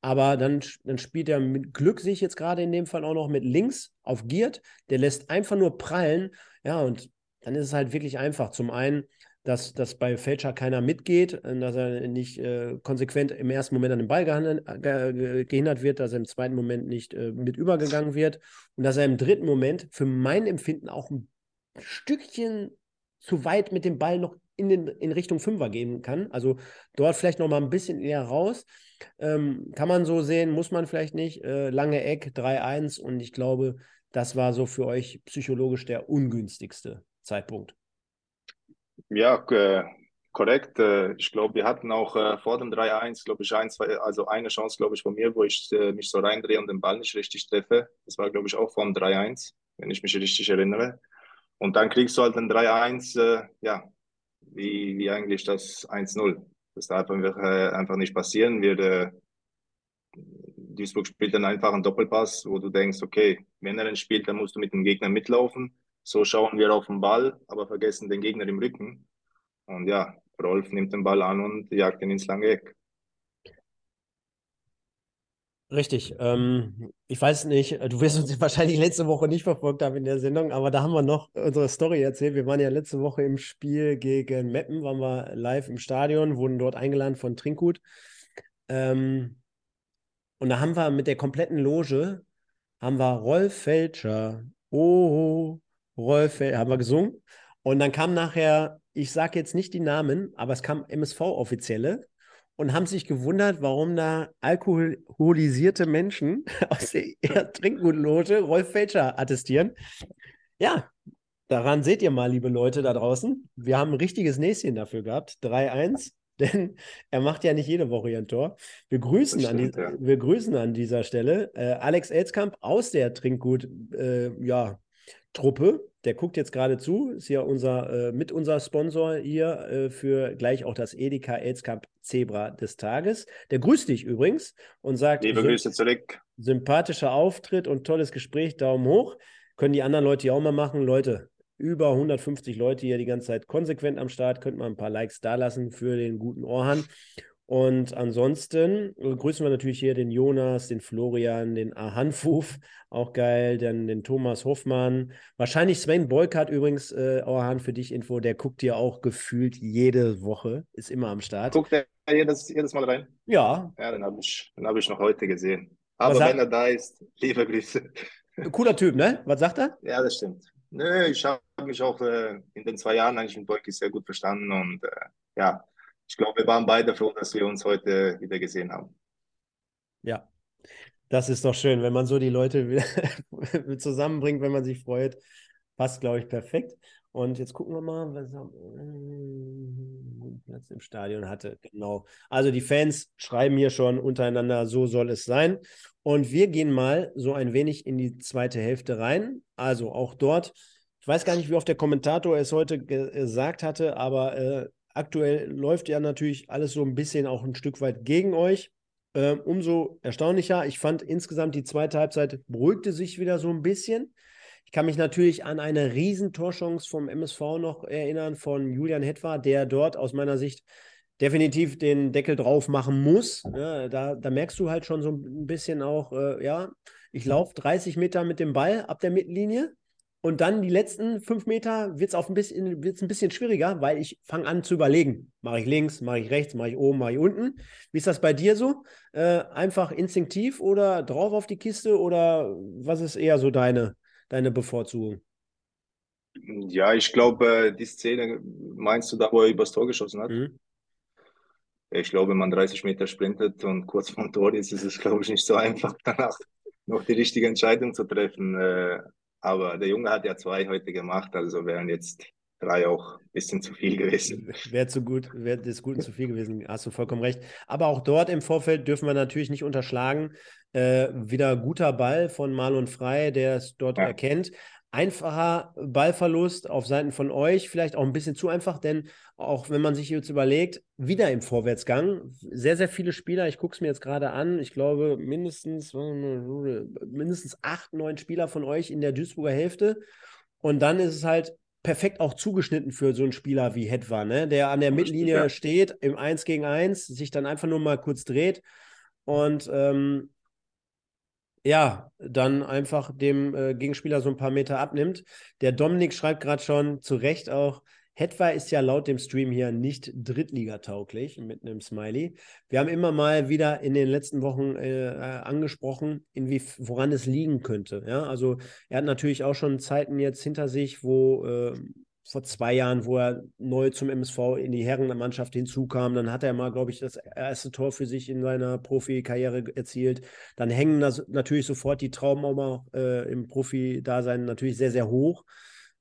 Aber dann, dann spielt er mit Glück, sich jetzt gerade in dem Fall auch noch mit links auf Giert. Der lässt einfach nur prallen. Ja, und dann ist es halt wirklich einfach. Zum einen dass, dass bei Fälscher keiner mitgeht, äh, dass er nicht äh, konsequent im ersten Moment an den Ball ge gehindert wird, dass er im zweiten Moment nicht äh, mit übergegangen wird und dass er im dritten Moment für mein Empfinden auch ein Stückchen zu weit mit dem Ball noch in, den, in Richtung Fünfer gehen kann. Also dort vielleicht noch mal ein bisschen eher raus. Ähm, kann man so sehen, muss man vielleicht nicht. Äh, lange Eck, 3-1 und ich glaube, das war so für euch psychologisch der ungünstigste Zeitpunkt. Ja, äh, korrekt. Äh, ich glaube, wir hatten auch äh, vor dem 3-1, glaube ich, ein, zwei, also eine Chance, glaube ich, von mir, wo ich mich so reindrehe und den Ball nicht richtig treffe. Das war, glaube ich, auch vor dem 3-1, wenn ich mich richtig erinnere. Und dann kriegst du halt ein 3-1, äh, ja, wie, wie eigentlich das 1-0. Das darf einfach, einfach nicht passieren. Wir, Duisburg spielt dann einfach einen Doppelpass, wo du denkst, okay, wenn er den spielt, dann musst du mit dem Gegner mitlaufen. So schauen wir auf den Ball, aber vergessen den Gegner im Rücken. Und ja, Rolf nimmt den Ball an und jagt ihn ins lange Eck. Richtig. Ähm, ich weiß nicht, du wirst uns [laughs] wahrscheinlich letzte Woche nicht verfolgt haben in der Sendung, aber da haben wir noch unsere Story erzählt. Wir waren ja letzte Woche im Spiel gegen Meppen, waren wir live im Stadion, wurden dort eingeladen von Trinkgut. Ähm, und da haben wir mit der kompletten Loge, haben wir Rolf Felscher, oh, Rolf, haben wir gesungen. Und dann kam nachher, ich sage jetzt nicht die Namen, aber es kam MSV-Offizielle und haben sich gewundert, warum da alkoholisierte Menschen [laughs] aus der Trinkgutloge Rolf Felscher attestieren. Ja, daran seht ihr mal, liebe Leute da draußen. Wir haben ein richtiges Näschen dafür gehabt. 3-1 [laughs] denn er macht ja nicht jede Woche ein Tor. Wir grüßen, stimmt, an, die, ja. wir grüßen an dieser Stelle äh, Alex Elskamp aus der Trinkgut, äh, ja, Truppe. Der guckt jetzt gerade zu, ist ja unser, äh, mit unser Sponsor hier äh, für gleich auch das Edeka AIDS Cup Zebra des Tages. Der grüßt dich übrigens und sagt: Liebe Grüße zurück. Sympathischer Auftritt und tolles Gespräch, Daumen hoch. Können die anderen Leute ja auch mal machen. Leute, über 150 Leute hier die ganze Zeit konsequent am Start. Könnt mal ein paar Likes da lassen für den guten Orhan. Und ansonsten grüßen wir natürlich hier den Jonas, den Florian, den Ahanfuf, auch geil, dann den Thomas Hoffmann. Wahrscheinlich Sven Beukert übrigens, äh, Ahan, für dich Info, der guckt dir auch gefühlt jede Woche, ist immer am Start. Guckt er jedes, jedes Mal rein? Ja. Ja, den habe ich, hab ich noch heute gesehen. Aber wenn er da ist, liebe Grüße. Cooler Typ, ne? Was sagt er? Ja, das stimmt. Nö, ich habe mich auch äh, in den zwei Jahren eigentlich mit Beuki sehr gut verstanden und äh, ja, ich glaube, wir waren beide froh, dass wir uns heute wieder gesehen haben. Ja, das ist doch schön, wenn man so die Leute [laughs] zusammenbringt, wenn man sich freut. Passt, glaube ich, perfekt. Und jetzt gucken wir mal, was Platz im Stadion hatte. Genau. Also die Fans schreiben hier schon untereinander, so soll es sein. Und wir gehen mal so ein wenig in die zweite Hälfte rein. Also auch dort, ich weiß gar nicht, wie oft der Kommentator es heute gesagt hatte, aber äh, Aktuell läuft ja natürlich alles so ein bisschen auch ein Stück weit gegen euch. Ähm, umso erstaunlicher. Ich fand insgesamt die zweite Halbzeit beruhigte sich wieder so ein bisschen. Ich kann mich natürlich an eine Riesentorchance vom MSV noch erinnern von Julian Hetwa, der dort aus meiner Sicht definitiv den Deckel drauf machen muss. Ja, da, da, merkst du halt schon so ein bisschen auch, äh, ja, ich laufe 30 Meter mit dem Ball ab der Mittellinie Und dann die letzten fünf Meter wird es ein, bisschen, wird's ein bisschen schwieriger, weil ich fange an zu überlegen. Mache ich links, mache ich rechts, mache ich oben, mache ich unten. Wie ist das bei dir so? Äh, einfach instinktiv oder drauf auf die Kiste oder was ist eher so deine, deine Bevorzugung? Ja, ich glaube, die Szene meinst du da, wo er übers Tor geschossen hat? Mhm. Ich glaube, wenn man 30 Meter sprintet und [laughs] kurz vorm Tor ist, ist es, glaube ich, nicht so einfach, danach noch die richtige Entscheidung zu treffen. Aber der Junge hat ja zwei heute gemacht, also wären jetzt drei auch ein bisschen zu viel gewesen. Wäre zu gut, wäre des Guten zu viel gewesen, hast du vollkommen recht. Aber auch dort im Vorfeld dürfen wir natürlich nicht unterschlagen. Äh, wieder guter Ball von Marlon Frey, der es dort ja. erkennt einfacher Ballverlust auf Seiten von euch, vielleicht auch ein bisschen zu einfach, denn auch wenn man sich jetzt überlegt, wieder im Vorwärtsgang, sehr, sehr viele Spieler, ich gucke es mir jetzt gerade an, ich glaube mindestens, mindestens acht, neun Spieler von euch in der Duisburger Hälfte und dann ist es halt perfekt auch zugeschnitten für so einen Spieler wie Hetwa, ne? der an der Mittellinie steht, im 1 gegen 1, sich dann einfach nur mal kurz dreht und ähm, ja, dann einfach dem äh, Gegenspieler so ein paar Meter abnimmt. Der Dominik schreibt gerade schon zu Recht auch, Hetwa ist ja laut dem Stream hier nicht Drittligatauglich mit einem Smiley. Wir haben immer mal wieder in den letzten Wochen äh, äh angesprochen, inwie, woran es liegen könnte. Ja, also er hat natürlich auch schon Zeiten jetzt hinter sich, wo äh, vor zwei Jahren, wo er neu zum MSV in die Herrenmannschaft hinzukam. Dann hat er mal, glaube ich, das erste Tor für sich in seiner Profikarriere erzielt. Dann hängen natürlich sofort die Trauben auch äh, im Profi-Dasein natürlich sehr, sehr hoch.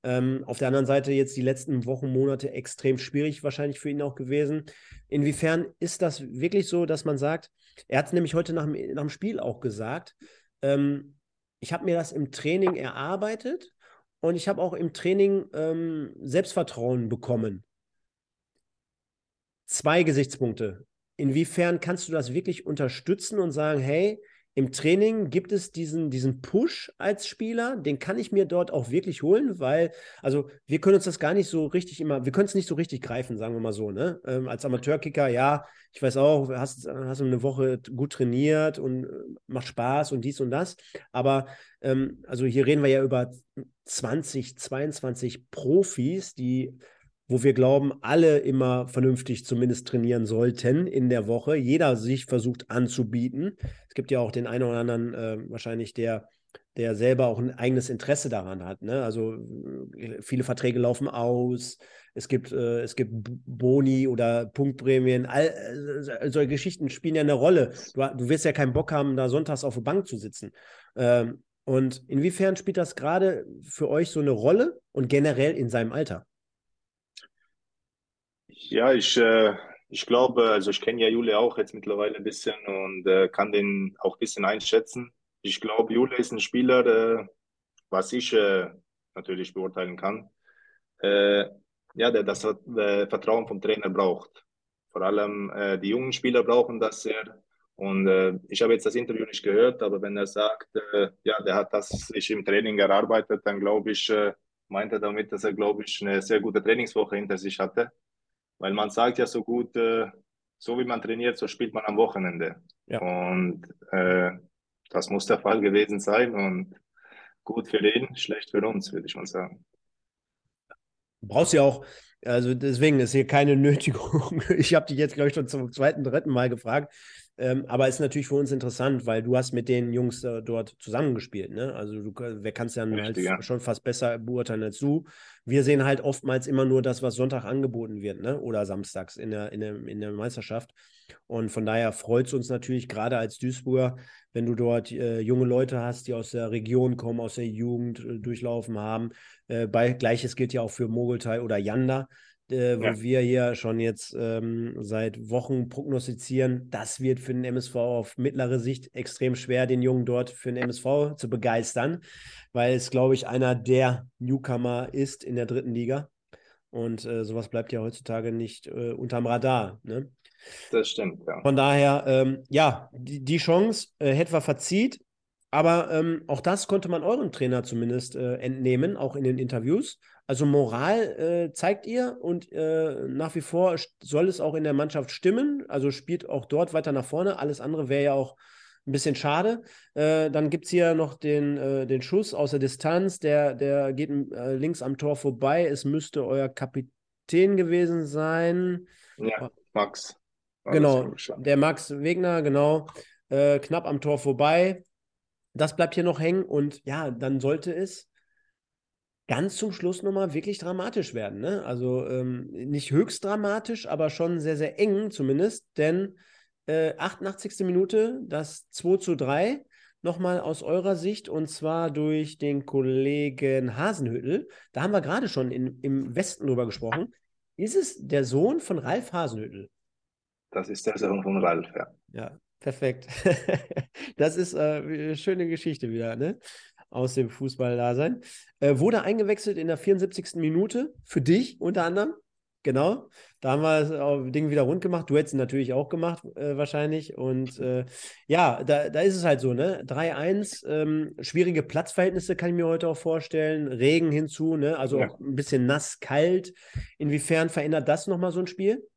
Ähm, auf der anderen Seite jetzt die letzten Wochen, Monate extrem schwierig wahrscheinlich für ihn auch gewesen. Inwiefern ist das wirklich so, dass man sagt, er hat es nämlich heute nach dem, nach dem Spiel auch gesagt, ähm, ich habe mir das im Training erarbeitet und ich habe auch im Training ähm, Selbstvertrauen bekommen. Zwei Gesichtspunkte. Inwiefern kannst du das wirklich unterstützen und sagen, hey, im Training gibt es diesen, diesen Push als Spieler, den kann ich mir dort auch wirklich holen, weil, also wir können uns das gar nicht so richtig immer, wir können es nicht so richtig greifen, sagen wir mal so, ne? Ähm, als Amateurkicker, ja, ich weiß auch, hast, hast eine Woche gut trainiert und äh, macht Spaß und dies und das, aber ähm, also hier reden wir ja über 20, 22 Profis, die wo wir glauben, alle immer vernünftig zumindest trainieren sollten in der Woche. Jeder sich versucht anzubieten. Es gibt ja auch den einen oder anderen äh, wahrscheinlich, der, der selber auch ein eigenes Interesse daran hat. Ne? Also äh, viele Verträge laufen aus. Es gibt, äh, es gibt Boni oder Punktprämien. All, äh, solche Geschichten spielen ja eine Rolle. Du, du wirst ja keinen Bock haben, da sonntags auf der Bank zu sitzen. Ähm, und inwiefern spielt das gerade für euch so eine Rolle und generell in seinem Alter? Ja, ich, äh, ich glaube, also ich kenne ja Jule auch jetzt mittlerweile ein bisschen und äh, kann den auch ein bisschen einschätzen. Ich glaube, Jule ist ein Spieler, äh, was ich äh, natürlich beurteilen kann, äh, ja, der das äh, Vertrauen vom Trainer braucht. Vor allem die jungen Spieler brauchen das sehr. Und äh, ich habe jetzt das Interview nicht gehört, aber wenn er sagt, äh, ja, der hat das sich im Training erarbeitet, dann glaube ich, äh, meint er damit, dass er, glaube ich, eine sehr gute Trainingswoche hinter sich hatte. Weil man sagt ja so gut, äh, so wie man trainiert, so spielt man am Wochenende. Ja. Und äh, das muss der Fall gewesen sein und gut für den, schlecht für uns, würde ich mal sagen. Du brauchst ja auch, also deswegen ist hier keine Nötigung. [laughs] Ich habe dich jetzt, glaube ich, schon zum zweiten, dritten Mal gefragt. Ähm, aber ist natürlich für uns interessant, weil du hast mit den Jungs äh, dort zusammengespielt. Ne? Also du wer kannst ja, halt ja schon fast besser beurteilen als du. Wir sehen halt oftmals immer nur das, was Sonntag angeboten wird, ne? Oder samstags in der, in der, in der Meisterschaft. Und von daher freut es uns natürlich gerade als Duisburger, wenn du dort äh, junge Leute hast, die aus der Region kommen, aus der Jugend äh, durchlaufen haben. Äh, bei, Gleiches gilt ja auch für Mogultai oder Yanda äh, wo ja. wir hier schon jetzt ähm, seit Wochen prognostizieren, das wird für den MSV auf mittlere Sicht extrem schwer, den Jungen dort für den MSV zu begeistern, weil es, glaube ich, einer der Newcomer ist in der dritten Liga. Und äh, sowas bleibt ja heutzutage nicht äh, unterm Radar. Ne? Das stimmt, ja. Von daher, ähm, ja, die, die Chance äh, verzieht, aber ähm, auch das konnte man eurem Trainer zumindest äh, entnehmen, auch in den Interviews. Also Moral äh, zeigt ihr und äh, nach wie vor soll es auch in der Mannschaft stimmen. Also spielt auch dort weiter nach vorne. Alles andere wäre ja auch Ein bisschen schade. Äh, dann gibt es hier noch den, äh, den Schuss aus der Distanz. Der, der geht äh, links am Tor vorbei. Es müsste euer Kapitän gewesen sein. Ja, Max. Genau, der Max Wegner, genau. Äh, knapp am Tor vorbei. Das bleibt hier noch hängen. Und ja, dann sollte es ganz zum Schluss nochmal wirklich dramatisch werden. Ne? Also ähm, nicht höchst dramatisch, aber schon sehr, sehr eng zumindest, denn äh, 88. Minute, das 2 zu 3, nochmal aus eurer Sicht und zwar durch den Kollegen Hasenhüttel. Da haben wir gerade schon in, im Westen drüber gesprochen. Ist es der Sohn von Ralf Hasenhüttel? Das ist der Sohn von Ralf, ja. Ja, perfekt. [laughs] das ist äh, eine schöne Geschichte wieder, ne? Aus dem Fußball-Dasein. Äh, wurde eingewechselt in der 74. Minute für dich unter anderem. Genau, da haben wir das Ding wieder rund gemacht. Du hättest es natürlich auch gemacht, äh, wahrscheinlich. Und äh, ja, da, da ist es halt so, ne? 3-1, ähm, schwierige Platzverhältnisse kann ich mir heute auch vorstellen. Regen hinzu, ne? Also ja. auch ein bisschen nass, kalt. Inwiefern verändert das nochmal so ein Spiel?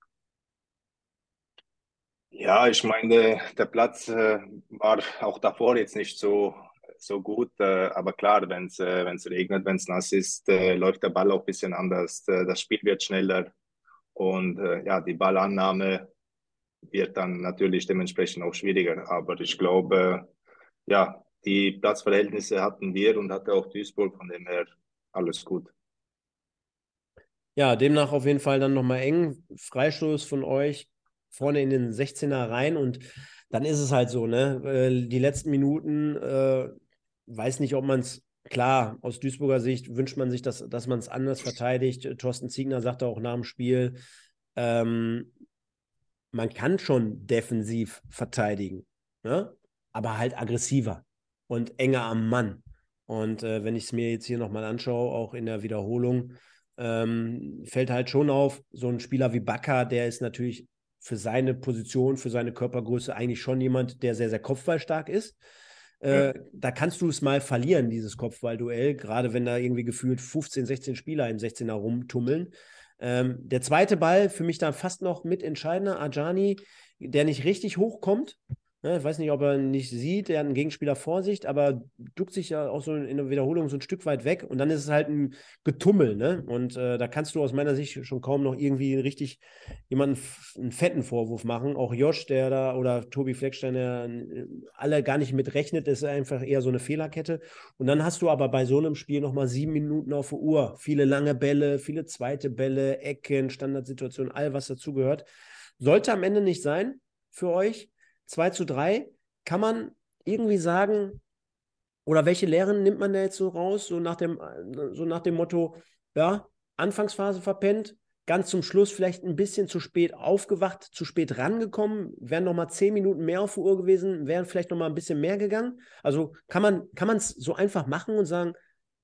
Ja, ich meine, der Platz äh, war auch davor jetzt nicht so so gut. Äh, aber klar, wenn es äh, regnet, wenn es nass ist, äh, läuft der Ball auch ein bisschen anders. Äh, das Spiel wird schneller und äh, ja, die Ballannahme wird dann natürlich dementsprechend auch schwieriger. Aber ich glaube, ja, die Platzverhältnisse hatten wir und hatte auch Duisburg, von dem her alles gut. Ja, demnach auf jeden Fall dann nochmal eng. Freistoß von euch vorne in den 16er rein und dann ist es halt so, ne? Äh, die letzten Minuten weiß nicht, ob man es, klar, aus Duisburger Sicht wünscht man sich, dass, dass man es anders verteidigt. Thorsten Ziegner sagte auch nach dem Spiel, ähm, man kann schon defensiv verteidigen, ne? aber halt aggressiver und enger am Mann. Und äh, wenn ich es mir jetzt hier nochmal anschaue, auch in der Wiederholung, ähm, fällt halt schon auf, so ein Spieler wie Bakker, der ist natürlich für seine Position, für seine Körpergröße eigentlich schon jemand, der sehr, sehr kopfballstark ist. Äh, da kannst du es mal verlieren, dieses Kopfballduell, gerade wenn da irgendwie gefühlt 15, 16 Spieler im 16er rumtummeln. Ähm, der zweite Ball, für mich dann fast noch mitentscheidender, Ajani, der nicht richtig hochkommt, Ne, ich weiß nicht, ob er nicht sieht, er hat einen Gegenspieler vor sich, aber duckt sich ja auch so in der Wiederholung so ein Stück weit weg und dann ist es halt ein Getummel. Ne? Und äh, da kannst du aus meiner Sicht schon kaum noch irgendwie richtig jemanden einen fetten Vorwurf machen. Auch Josh, der da oder Tobi Fleckstein, der äh, alle gar nicht mitrechnet, ist einfach eher so eine Fehlerkette. Und dann hast du aber bei so einem Spiel nochmal sieben Minuten auf der Uhr. Viele lange Bälle, viele zweite Bälle, Ecken, Standardsituationen, all was dazugehört. Sollte am Ende nicht sein für euch. 2 zu 3. Kann man irgendwie sagen, oder welche Lehren nimmt man da jetzt so raus, so nach dem, so nach dem Motto, ja, Anfangsphase verpennt, ganz zum Schluss vielleicht ein bisschen zu spät aufgewacht, zu spät rangekommen, wären noch mal zehn Minuten mehr auf der Uhr gewesen, wären vielleicht noch mal ein bisschen mehr gegangen. Also kann man kann es so einfach machen und sagen,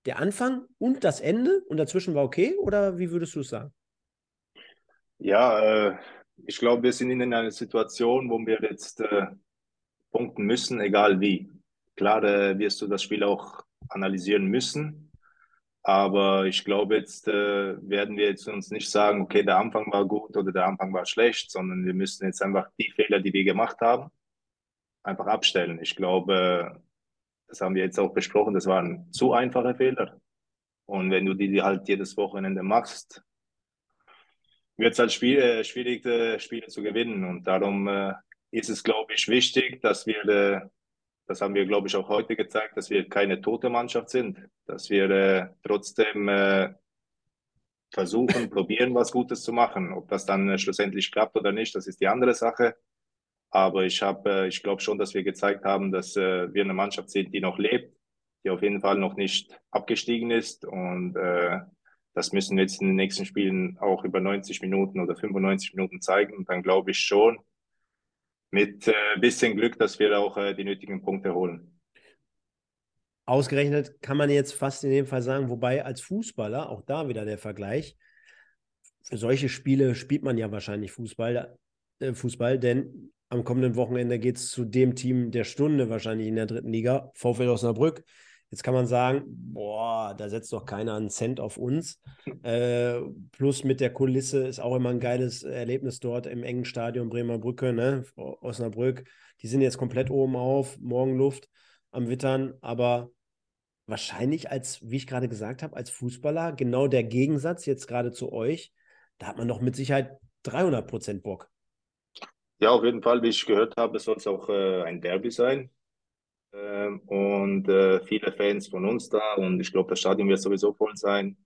der Anfang und das Ende und dazwischen war okay oder wie würdest du es sagen? Ja, äh, ich glaube, wir sind in einer Situation, wo wir jetzt äh, punkten müssen, egal wie. Klar äh, wirst du das Spiel auch analysieren müssen, aber ich glaube, jetzt äh, werden wir jetzt uns nicht sagen, okay, der Anfang war gut oder der Anfang war schlecht, sondern wir müssen jetzt einfach die Fehler, die wir gemacht haben, einfach abstellen. Ich glaube, das haben wir jetzt auch besprochen, das waren zu einfache Fehler. Und wenn du die halt jedes Wochenende machst, wird es halt Spiel, äh, schwierig, äh, Spiele zu gewinnen. Und darum äh, ist es, glaube ich, wichtig, dass wir, das haben wir, glaube ich, auch heute gezeigt, dass wir keine tote Mannschaft sind, dass wir trotzdem versuchen, probieren, was Gutes zu machen. Ob das dann schlussendlich klappt oder nicht, das ist die andere Sache. Aber ich habe, ich glaube schon, dass wir gezeigt haben, dass wir eine Mannschaft sind, die noch lebt, die auf jeden Fall noch nicht abgestiegen ist und das müssen wir jetzt in den nächsten Spielen auch über 90 Minuten oder 95 Minuten zeigen. Und dann glaube ich schon mit äh, bisschen Glück, dass wir auch äh, die nötigen Punkte holen. Ausgerechnet kann man jetzt fast in dem Fall sagen, wobei als Fußballer, auch da wieder der Vergleich, für solche Spiele spielt man ja wahrscheinlich Fußball, äh, Fußball denn am kommenden Wochenende geht es zu dem Team der Stunde wahrscheinlich in der dritten Liga, VfL Osnabrück Jetzt kann man sagen, boah, da setzt doch keiner einen Cent auf uns. [laughs] Äh, plus mit der Kulisse ist auch immer ein geiles Erlebnis dort im engen Stadion Bremer Brücke, ne? Osnabrück. Die sind jetzt komplett oben auf, Morgenluft am Wittern, aber wahrscheinlich als, wie ich gerade gesagt habe, als Fußballer genau der Gegensatz jetzt gerade zu euch. Da hat man doch mit Sicherheit 300 Prozent Bock. Ja, auf jeden Fall, wie ich gehört habe, soll es auch äh, ein Derby sein. Ähm, und äh, viele Fans von uns da und ich glaube, das Stadion wird sowieso voll sein.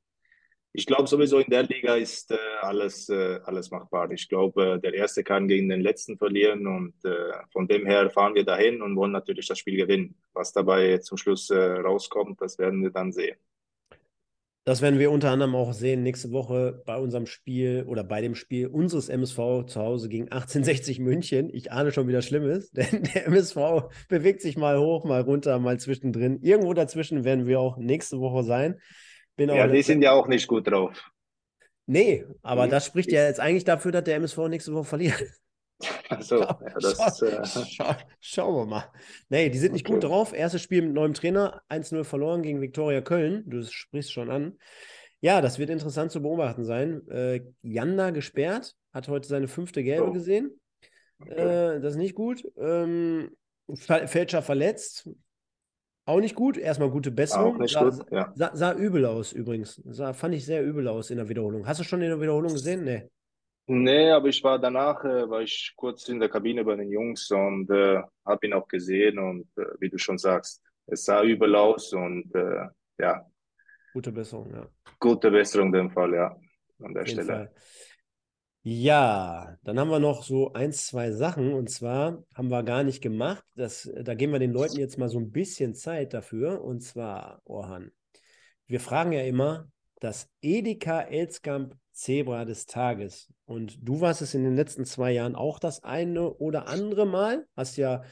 Ich glaube sowieso in der Liga ist äh, alles, äh, alles machbar. Ich glaube, der Erste kann gegen den Letzten verlieren und äh, von dem her fahren wir dahin und wollen natürlich das Spiel gewinnen. Was dabei zum Schluss äh, rauskommt, das werden wir dann sehen. Das werden wir unter anderem auch sehen nächste Woche bei unserem Spiel oder bei dem Spiel unseres MSV zu Hause gegen 1860 München. Ich ahne schon, wie das schlimm ist, [laughs] denn der MSV bewegt sich mal hoch, mal runter, mal zwischendrin. Irgendwo dazwischen werden wir auch nächste Woche sein. Bin ja, die sind ja auch nicht gut drauf. Nee, aber das spricht ja jetzt eigentlich dafür, dass der MSV nächste Woche verliert. [laughs] Also, ja, das, schau, äh... schau, schauen wir mal. Nee, die sind nicht okay. gut drauf. Erstes Spiel mit neuem Trainer, 1-0 verloren gegen Viktoria Köln. Du sprichst schon an. Ja, das wird interessant zu beobachten sein. Äh, Janda gesperrt, hat heute seine fünfte Gelbe oh. gesehen. Okay. Äh, das ist nicht gut. Ähm, Fälscher verletzt. Auch nicht gut. Erstmal gute Besserung. Auch nicht sah, gut, ja. Sah, sah, übel aus übrigens. Sah, fand ich sehr übel aus in der Wiederholung. Hast du schon in der Wiederholung gesehen? Nee. Nee, aber ich war danach, äh, war ich kurz in der Kabine bei den Jungs und äh, habe ihn auch gesehen und äh, wie du schon sagst, es sah übel aus und äh, ja. Gute Besserung, ja. Gute Besserung in dem Fall, ja, an der Stelle. Fall. Ja, dann haben wir noch so ein, zwei Sachen und zwar haben wir gar nicht gemacht. Das, da geben wir den Leuten jetzt mal so ein bisschen Zeit dafür und zwar, Orhan, wir fragen ja immer, das Edeka Elskamp Zebra des Tages. Und du warst es in den letzten zwei Jahren auch das eine oder andere Mal. Hast ja,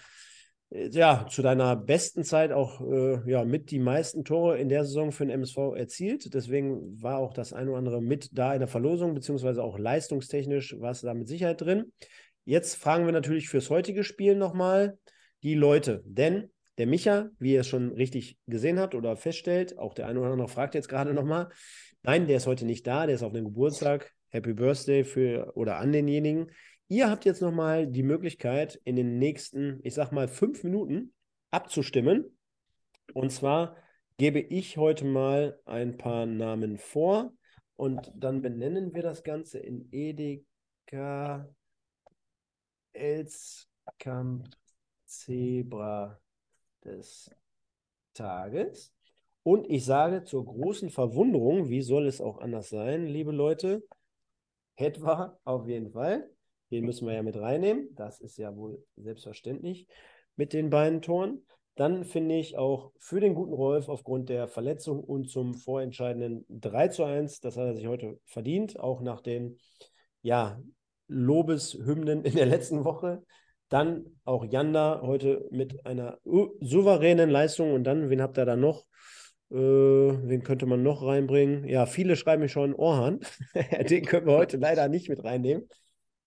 äh, ja zu deiner besten Zeit auch äh, ja, mit die meisten Tore in der Saison für den MSV erzielt. Deswegen war auch das eine oder andere mit da in der Verlosung, beziehungsweise auch leistungstechnisch war es da mit Sicherheit drin. Jetzt fragen wir natürlich fürs heutige Spiel nochmal die Leute. Denn der Micha, wie ihr es schon richtig gesehen habt oder feststellt, auch der eine oder andere fragt jetzt gerade nochmal, Nein, der ist heute nicht da, der ist auf dem Geburtstag. Happy Birthday für oder an denjenigen. Ihr habt jetzt nochmal die Möglichkeit, in den nächsten, ich sag mal, fünf Minuten abzustimmen. Und zwar gebe ich heute mal ein paar Namen vor und dann benennen wir das Ganze in Edeka Elskamp Zebra des Tages. Und ich sage zur großen Verwunderung, wie soll es auch anders sein, liebe Leute, etwa auf jeden Fall. Den müssen wir ja mit reinnehmen. Das ist ja wohl selbstverständlich mit den beiden Toren. Dann finde ich auch für den guten Rolf aufgrund der Verletzung und zum vorentscheidenden 3 zu 1, das hat er sich heute verdient, auch nach den ja, Lobeshymnen in der letzten Woche. Dann auch Janda heute mit einer souveränen Leistung. Und dann, wen habt ihr da noch? Äh, wen könnte man noch reinbringen? Ja, viele schreiben mir schon Orhan. [laughs] Den können wir heute leider nicht mit reinnehmen.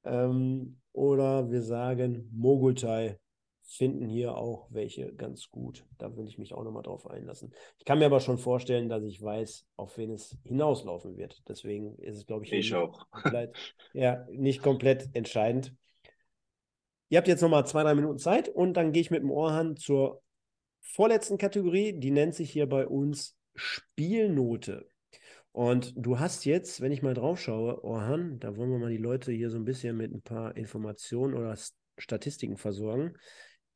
Ähm, oder wir sagen Mogultai finden hier auch welche ganz gut. Da will ich mich auch nochmal drauf einlassen. Ich kann mir aber schon vorstellen, dass ich weiß, auf wen es hinauslaufen wird. Deswegen ist es, glaube ich, ich auch. Komplett, ja, nicht komplett entscheidend. Ihr habt jetzt nochmal zwei, drei Minuten Zeit und dann gehe ich mit dem Ohrhahn zur vorletzten Kategorie, die nennt sich hier bei uns Spielnote. Und du hast jetzt, wenn ich mal drauf schaue, Orhan, da wollen wir mal die Leute hier so ein bisschen mit ein paar Informationen oder Statistiken versorgen.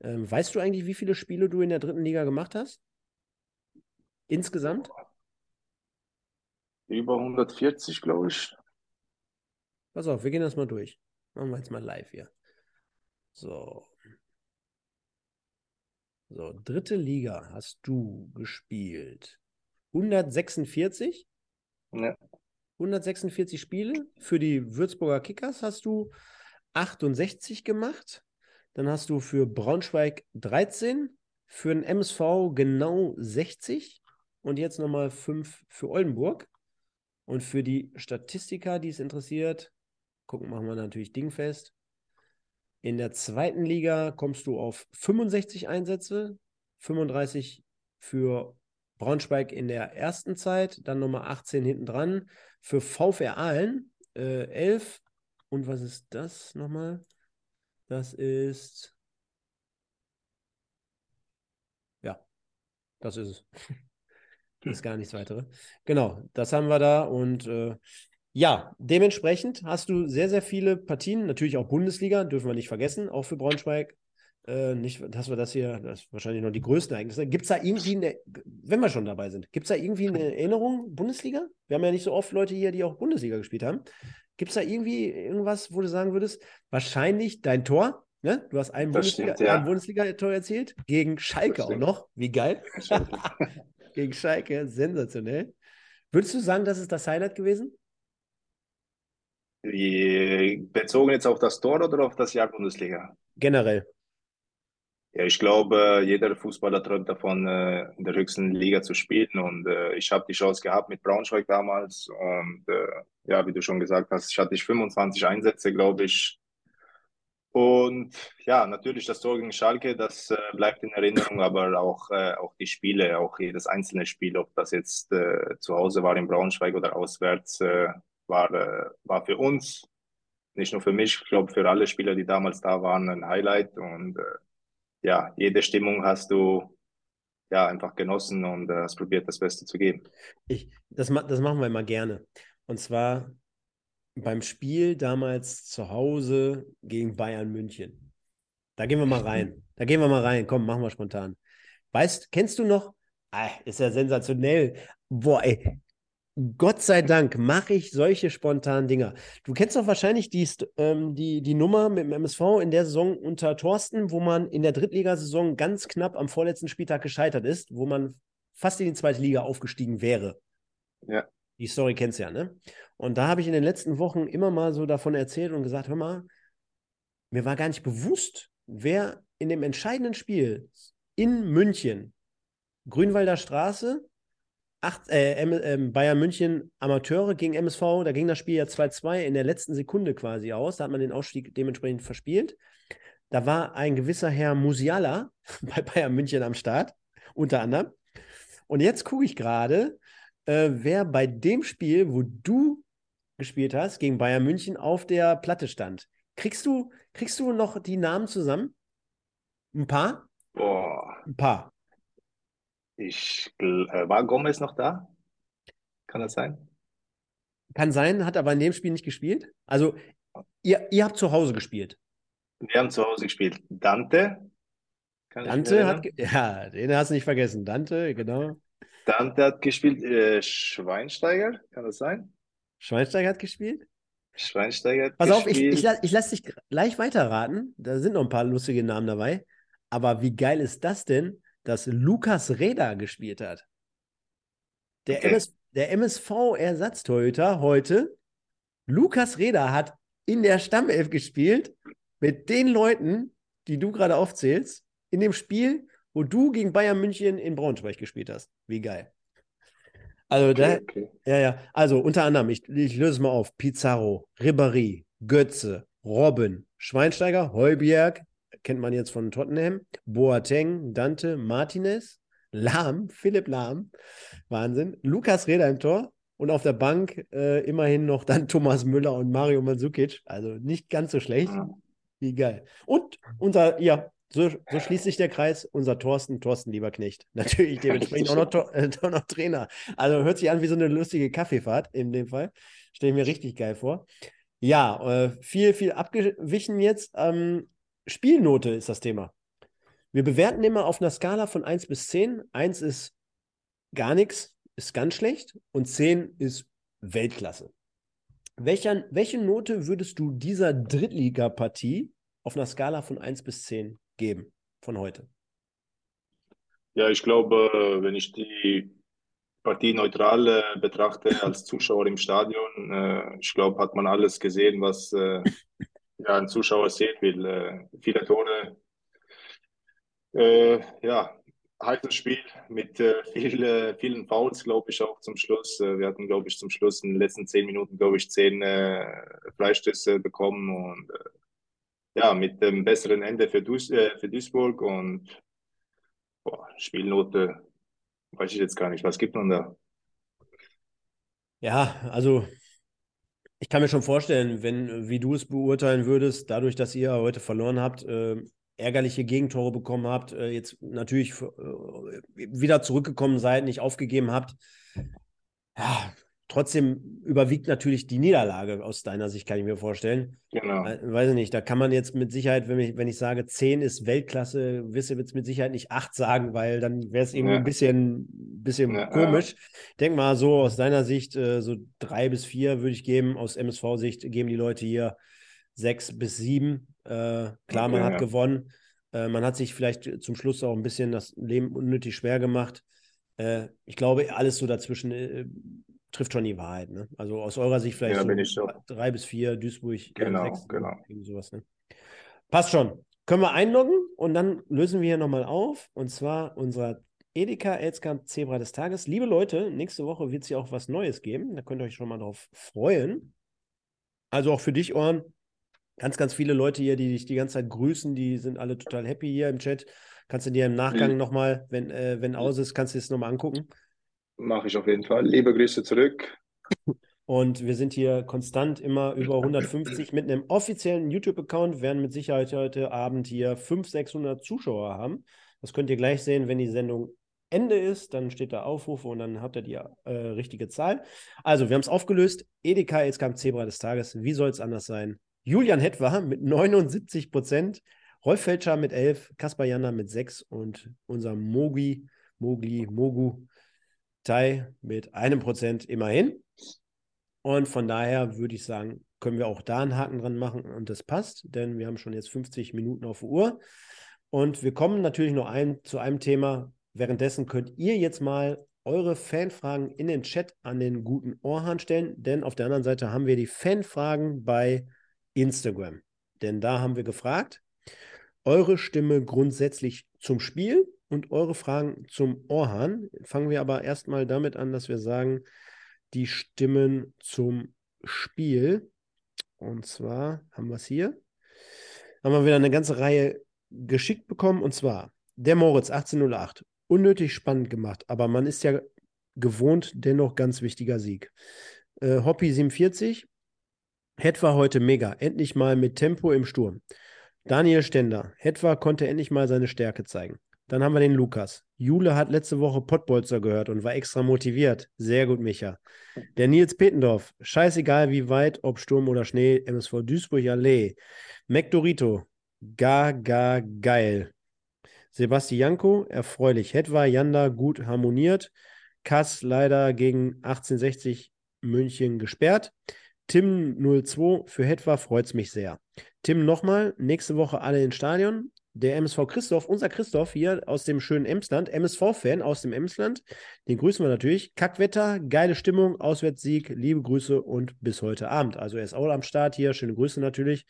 Ähm, weißt du eigentlich, wie viele Spiele du in der dritten Liga gemacht hast? Insgesamt? Über 140, glaube ich. Pass auf, wir gehen das mal durch. Machen wir jetzt mal live hier. So, so, dritte Liga hast du gespielt. 146? Ja. 146 Spiele. Für die Würzburger Kickers hast du 68 gemacht. Dann hast du für Braunschweig 13, für den MSV genau 60 und jetzt nochmal 5 für Oldenburg. Und für die Statistiker, die es interessiert, gucken, machen wir natürlich dingfest. In der zweiten Liga kommst du auf 65 Einsätze, 35 für Braunschweig in der ersten Zeit, dann Nummer 18 hinten dran. Für VfR Aalen äh, 11. Und was ist das nochmal? Das ist. Ja, das ist es. das ist gar nichts weiteres. Genau, das haben wir da. Und äh, ja, dementsprechend hast du sehr, sehr viele Partien, natürlich auch Bundesliga, dürfen wir nicht vergessen, auch für Braunschweig. Äh, nicht, dass wir das hier, das ist wahrscheinlich noch die größten Ereignisse. Gibt es da irgendwie, eine, wenn wir schon dabei sind, gibt es da irgendwie eine Erinnerung, Bundesliga? Wir haben ja nicht so oft Leute hier, die auch Bundesliga gespielt haben. Gibt es da irgendwie irgendwas, wo du sagen würdest, wahrscheinlich dein Tor, ne? Du hast ein Bundesliga-Tor ja. Bundesliga erzielt, gegen Schalke auch noch. Wie geil. [laughs] gegen Schalke, sensationell. Würdest du sagen, das ist das Highlight gewesen? Bezogen jetzt auf das Tor oder auf das Jahr Bundesliga? Generell. Ja, ich glaube, jeder Fußballer träumt davon, äh, in der höchsten Liga zu spielen. Und äh, ich habe die Chance gehabt mit Braunschweig damals. Und äh, ja, wie du schon gesagt hast, ich hatte ich 25 Einsätze, glaube ich. Und ja, natürlich das Tor gegen Schalke, das bleibt in Erinnerung, aber auch, auch die Spiele, auch jedes einzelne Spiel, ob das jetzt zu Hause war in Braunschweig oder auswärts, war, äh, war für uns, nicht nur für mich, ich glaube für alle Spieler, die damals da waren, ein Highlight. Und äh, ja, jede Stimmung hast du ja einfach genossen und äh, hast probiert, das Beste zu geben. Ich, das, das machen wir immer gerne. Und zwar beim Spiel damals zu Hause gegen Bayern München. Da gehen wir mal rein. [laughs] Da gehen wir mal rein. Komm, machen wir spontan. Weißt, kennst du noch? Ah, ist ja sensationell. Boah, ey, Gott sei Dank mache ich solche spontanen Dinger. Du kennst doch wahrscheinlich die, ähm, die, die Nummer mit dem MSV in der Saison unter Thorsten, wo man in der Drittligasaison ganz knapp am vorletzten Spieltag gescheitert ist, wo man fast in die zweite Liga aufgestiegen wäre. Ja. Die Story kennst du ja, ne? Und da habe ich in den letzten Wochen immer mal so davon erzählt und gesagt, hör mal, mir war gar nicht bewusst, wer in dem entscheidenden Spiel in München, Grünwalder Straße, acht, äh, äh, Bayern München Amateure gegen MSV, da ging das Spiel ja 2-2 in der letzten Sekunde quasi aus. Da hat man den Ausstieg dementsprechend verspielt. Da war ein gewisser Herr Musiala [laughs] bei Bayern München am Start, unter anderem. Und jetzt gucke ich gerade, äh, wer bei dem Spiel, wo du gespielt hast, gegen Bayern München auf der Platte stand. Kriegst du, kriegst du noch die Namen zusammen? Ein paar? Boah. Ein paar. Ich äh, war Gomez noch da? Kann das sein? Kann sein, hat aber in dem Spiel nicht gespielt. Also, ihr, ihr habt zu Hause gespielt. Wir haben zu Hause gespielt. Dante. Dante hat, ja, den hast du nicht vergessen. Dante, genau. Dante hat gespielt. Äh, Schweinsteiger, kann das sein? Schweinsteiger hat gespielt? Schweinsteiger hat Pass gespielt. auf, ich, ich, ich lasse dich gleich weiterraten. Da sind noch ein paar lustige Namen dabei. Aber wie geil ist das denn? Dass Lukas Reda gespielt hat. Der, okay. MS, der MSV-Ersatztorhüter heute, Lukas Reda, hat in der Stammelf gespielt mit den Leuten, die du gerade aufzählst, in dem Spiel, wo du gegen Bayern München in Braunschweig gespielt hast. Wie geil. Also, okay, da, okay. ja, ja. Also, unter anderem, ich, ich löse es mal auf: Pizarro, Ribéry, Götze, Robben, Schweinsteiger, Heuberg, kennt man jetzt von Tottenham. Boateng, Dante, Martinez, Lahm, Philipp Lahm, Wahnsinn. Lukas Reda im Tor und auf der Bank äh, immerhin noch dann Thomas Müller und Mario Mandzukic. Also nicht ganz so schlecht. Wie geil. Und unser, ja, so, so, schließt sich der Kreis. Unser Thorsten, Thorsten Lieberknecht. [laughs] Natürlich dementsprechend auch noch, äh, auch noch, Trainer. Also hört sich an wie so eine lustige Kaffeefahrt in dem Fall. Stelle ich mir richtig geil vor. Ja, äh, viel, viel abgewichen jetzt. Ähm, Spielnote ist das Thema. Wir bewerten immer auf einer Skala von 1 bis 10. 1 ist gar nichts, ist ganz schlecht und 10 ist Weltklasse. Welcher, welche Note würdest du dieser Drittligapartie auf einer Skala von 1 bis 10 geben von heute? Ja, ich glaube, wenn ich die Partie neutral äh, betrachte als Zuschauer im Stadion, äh, ich glaube, hat man alles gesehen, was äh, [laughs] ja, ein Zuschauer sehen will. Äh, viele Tore, äh, ja, heißes Spiel mit äh, [laughs] viel, äh, vielen Fouls, glaube ich, auch zum Schluss. Äh, wir hatten, glaube ich, zum Schluss in den letzten zehn Minuten, glaube ich, zehn äh, Freistöße bekommen und äh, ja, mit dem besseren Ende für, Duis äh, für Duisburg und boah, Spielnote Weiß ich jetzt gar nicht. Was gibt man da? Ja, also ich kann mir schon vorstellen, wenn, wie du es beurteilen würdest, dadurch, dass ihr heute verloren habt, äh, ärgerliche Gegentore bekommen habt, äh, jetzt natürlich äh, wieder zurückgekommen seid, nicht aufgegeben habt. Ja, trotzdem überwiegt natürlich die Niederlage aus deiner Sicht, kann ich mir vorstellen. Genau. Äh, weiß ich nicht, da kann man jetzt mit Sicherheit, wenn ich, wenn ich sage, 10 ist Weltklasse, wirst du jetzt mit Sicherheit nicht 8 sagen, weil dann wäre es irgendwie ja. ein bisschen, bisschen ja, komisch. Ja. Denk mal so aus deiner Sicht, äh, so 3 bis 4 würde ich geben, aus MSV-Sicht geben die Leute hier 6 bis 7. Äh, klar, man hat gewonnen. Man hat sich vielleicht zum Schluss auch ein bisschen das Leben unnötig schwer gemacht. Ich glaube, alles so dazwischen trifft schon die Wahrheit. Ne? Also aus eurer Sicht vielleicht ja, so drei bis vier, Duisburg genau, sechs, genau. sowas. Ne? Passt schon. Können wir einloggen und dann lösen wir hier nochmal auf. Und zwar unser Edeka Elskamp Zebra des Tages. Liebe Leute, nächste Woche wird es hier auch was Neues geben. Da könnt ihr euch schon mal drauf freuen. Also auch für dich, Ohren. Ganz, ganz viele Leute hier, die dich die ganze Zeit grüßen, die sind alle total happy hier im Chat. Kannst du dir im Nachgang mhm. nochmal, wenn, äh, wenn aus ist, kannst du es nochmal angucken. Mache ich auf jeden Fall. Liebe Grüße zurück. Und wir sind hier konstant immer über 150 mit einem offiziellen YouTube-Account, werden mit Sicherheit heute Abend hier 500, 600 Zuschauer haben. Das könnt ihr gleich sehen, wenn die Sendung Ende ist, dann steht da Aufrufe und dann habt ihr die äh, richtige Zahl. Also, wir haben es aufgelöst. Edeka, jetzt kam Zebra des Tages. Wie soll es anders sein? Julian Hetwa mit 79 Prozent, Rolf Felscher mit 11, Kaspar Janda mit 6 und unser Mogi, Mogli, Mogu Tai mit einem Prozent immerhin. Und von daher würde ich sagen, können wir auch da einen Haken dran machen und das passt, denn wir haben schon jetzt 50 Minuten auf der Uhr. Und wir kommen natürlich noch ein, zu einem Thema. Währenddessen könnt ihr jetzt mal eure Fanfragen in den Chat an den guten Ohrhahn stellen, denn auf der anderen Seite haben wir die Fanfragen bei Instagram. Denn da haben wir gefragt, eure Stimme grundsätzlich zum Spiel und eure Fragen zum Ohrhahn. Fangen wir aber erstmal damit an, dass wir sagen, die Stimmen zum Spiel. Und zwar haben wir es hier. Haben wir wieder eine ganze Reihe geschickt bekommen. Und zwar der Moritz 1808. Unnötig spannend gemacht, aber man ist ja gewohnt, dennoch ganz wichtiger Sieg. Äh, Hoppy 47. Hetwa heute mega. Endlich mal mit Tempo im Sturm. Daniel Stender. Hetwa konnte endlich mal seine Stärke zeigen. Dann haben wir den Lukas. Jule hat letzte Woche Pottbolzer gehört und war extra motiviert. Sehr gut, Micha. Der Nils Petendorf. Scheißegal wie weit, ob Sturm oder Schnee, MSV Duisburg Allee. McDorito. Gar, gar geil. Sebastianko, erfreulich. Hetwa, Janda, gut harmoniert. Kass leider gegen 1860 München gesperrt. Tim 02, für Hetwa freut es mich sehr. Tim nochmal, nächste Woche alle ins Stadion der MSV Christoph, unser Christoph hier aus dem schönen Emsland, MSV-Fan aus dem Emsland, den grüßen wir natürlich. Kackwetter, geile Stimmung, Auswärtssieg, liebe Grüße und bis heute Abend. Also er ist auch am Start hier, schöne Grüße natürlich.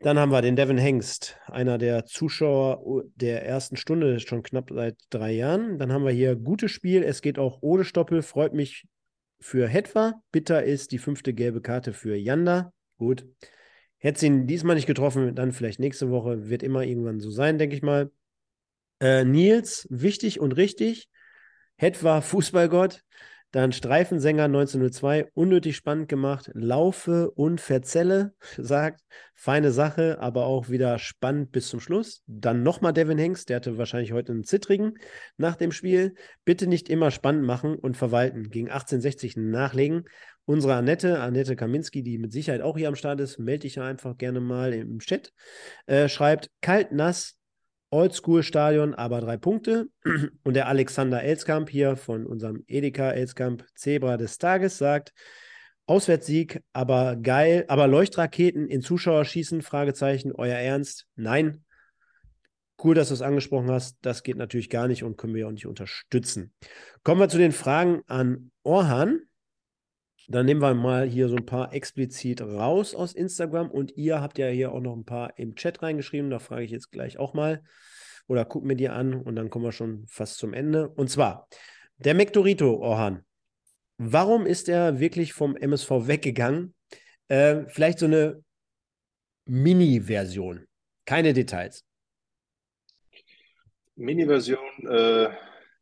Dann haben wir den Devin Hengst, einer der Zuschauer der ersten Stunde, schon knapp seit drei Jahren. Dann haben wir hier gutes Spiel, es geht auch ohne Stoppel, freut mich für Hetwa. Bitter ist die fünfte gelbe Karte für Yanda. Gut. Hätte sie ihn diesmal nicht getroffen, dann vielleicht nächste Woche. Wird immer irgendwann so sein, denke ich mal. Äh, Nils, wichtig und richtig. Het war Fußballgott. Dann Streifensänger 1902, unnötig spannend gemacht. Laufe und Verzelle, [laughs] sagt. Feine Sache, aber auch wieder spannend bis zum Schluss. Dann nochmal Devin Hengst, der hatte wahrscheinlich heute einen zittrigen nach dem Spiel. Bitte nicht immer spannend machen und verwalten. Gegen 1860 nachlegen. Unsere Annette, Annette Kaminski, die mit Sicherheit auch hier am Start ist, melde dich einfach gerne mal im Chat, äh, schreibt kalt, nass, Oldschool-Stadion, aber drei Punkte. Und der Alexander Elskamp hier von unserem Edeka Elskamp Zebra des Tages sagt, Auswärtssieg, aber geil, aber Leuchtraketen in Zuschauer schießen, Fragezeichen, euer Ernst? Nein. Cool, dass du es angesprochen hast. Das geht natürlich gar nicht und können wir auch nicht unterstützen. Kommen wir zu den Fragen an Orhan. Dann nehmen wir mal hier so ein paar explizit raus aus Instagram und ihr habt ja hier auch noch ein paar im Chat reingeschrieben. Da frage ich jetzt gleich auch mal oder guck mir die an und dann kommen wir schon fast zum Ende. Und zwar der Mektorito, Orhan. Warum ist er wirklich vom MSV weggegangen? Äh, vielleicht so eine Mini-Version. Keine Details. Mini-Version, äh,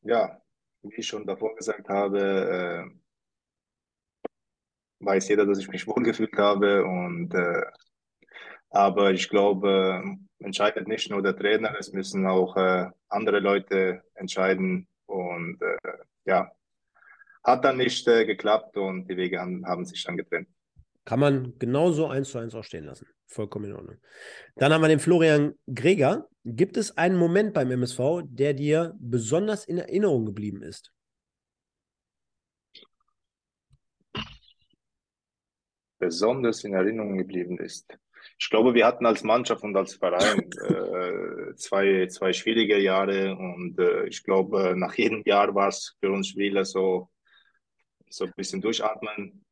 ja, wie ich schon davor gesagt habe, äh, weiß jeder, dass ich mich [laughs] wohlgefühlt habe. Und, äh, aber ich glaube, entscheidet nicht nur der Trainer, es müssen auch äh, andere Leute entscheiden. Und äh, ja, hat dann nicht äh, geklappt und die Wege haben, haben sich dann getrennt. Kann man genauso eins zu eins auch stehen lassen. Vollkommen in Ordnung. Dann haben wir den Florian Greger. Gibt es einen Moment beim MSV, der dir besonders in Erinnerung geblieben ist? Besonders in Erinnerung geblieben ist. Ich glaube, wir hatten als Mannschaft und als Verein [laughs] äh, zwei, zwei schwierige Jahre und äh, ich glaube, nach jedem Jahr war es für uns Spieler so, so ein bisschen durchatmen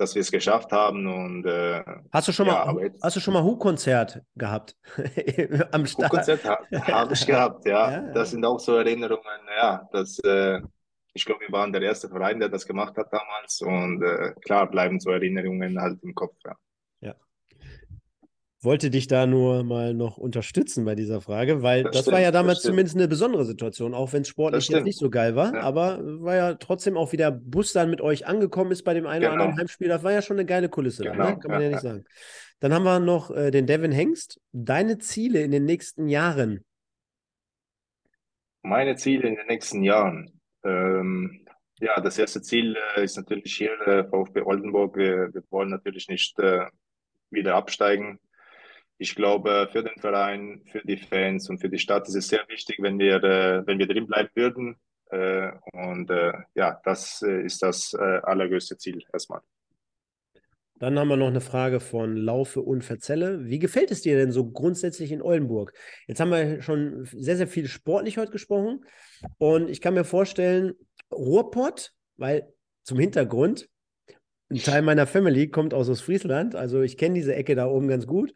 dass wir es geschafft haben. Und, äh, hast du schon ja, mal, jetzt, hast du schon mal Hu-Konzert gehabt [laughs] am Start? Hu-Konzert ha, habe ich gehabt, ja. [laughs] ja. Das sind auch so Erinnerungen, ja, dass äh, ich glaube, wir waren der erste Verein, der das gemacht hat damals. Und äh, klar bleiben so Erinnerungen halt im Kopf. Ja wollte dich da nur mal noch unterstützen bei dieser Frage, weil das, das stimmt, war ja damals zumindest eine besondere Situation, auch wenn es sportlich jetzt nicht so geil war. Ja. Aber war ja trotzdem auch, wie der Bus dann mit euch angekommen ist bei dem einen genau. oder anderen Heimspiel, das war ja schon eine geile Kulisse, genau. dann, ne? kann man ja, ja nicht sagen. Dann haben wir noch äh, den Devin Hengst. Deine Ziele in den nächsten Jahren? Meine Ziele in den nächsten Jahren. Ähm, ja, das erste Ziel äh, ist natürlich hier äh, VfB Oldenburg. Wir, wir wollen natürlich nicht äh, wieder absteigen ich glaube, für den Verein, für die Fans und für die Stadt ist es sehr wichtig, wenn wir, äh, wenn wir drin bleiben würden. Äh, und äh, ja, das äh, ist das allergrößte Ziel erstmal. Dann haben wir noch eine Frage von Laufe und Verzelle. Wie gefällt es dir denn so grundsätzlich in Oldenburg? Jetzt haben wir schon sehr, sehr viel sportlich heute gesprochen. Und ich kann mir vorstellen, Ruhrpott, weil zum Hintergrund, ein Teil meiner Family kommt aus Ostfriesland, also ich kenne diese Ecke da oben ganz gut.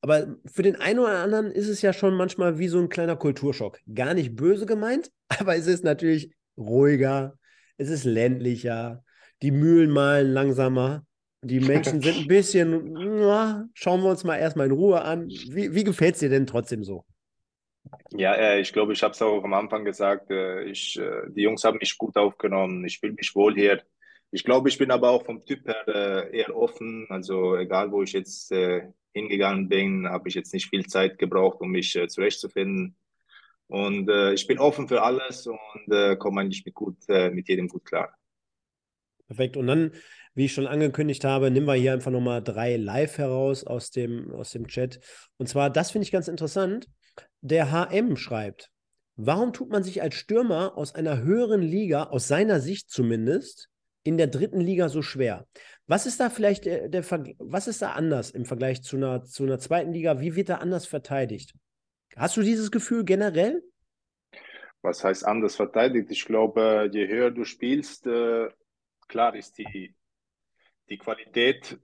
Aber für den einen oder anderen ist es ja schon manchmal wie so ein kleiner Kulturschock. Gar nicht böse gemeint, [laughs] aber es ist natürlich ruhiger, es ist ländlicher, die Mühlen malen langsamer, die Menschen sind ein bisschen, na, schauen wir uns mal erstmal in Ruhe an. Wie, wie gefällt es dir denn trotzdem so? Ja, äh, ich glaube, ich habe es auch am Anfang gesagt, äh, ich, äh, die Jungs haben mich gut aufgenommen, ich fühle mich wohl hier. Ich glaube, ich bin aber auch vom Typ her äh, eher offen, also egal wo ich jetzt äh, hingegangen bin, habe ich jetzt nicht viel Zeit gebraucht, um mich äh, zurechtzufinden. Und ich bin offen für alles und komme eigentlich mit, gut, mit jedem gut klar. Perfekt. Und dann, wie ich schon angekündigt habe, nehmen wir hier einfach nochmal drei live heraus aus dem, aus dem Chat. Und zwar, das finde ich ganz interessant. Der HM schreibt, warum tut man sich als Stürmer aus einer höheren Liga, aus seiner Sicht zumindest, in der dritten Liga so schwer? Was ist da vielleicht der, der was ist da anders im Vergleich zu einer, zu einer zweiten Liga? Wie wird da anders verteidigt? Hast du dieses Gefühl generell? Was heißt anders verteidigt? Ich glaube, je höher du spielst, äh, klar ist die, die Qualität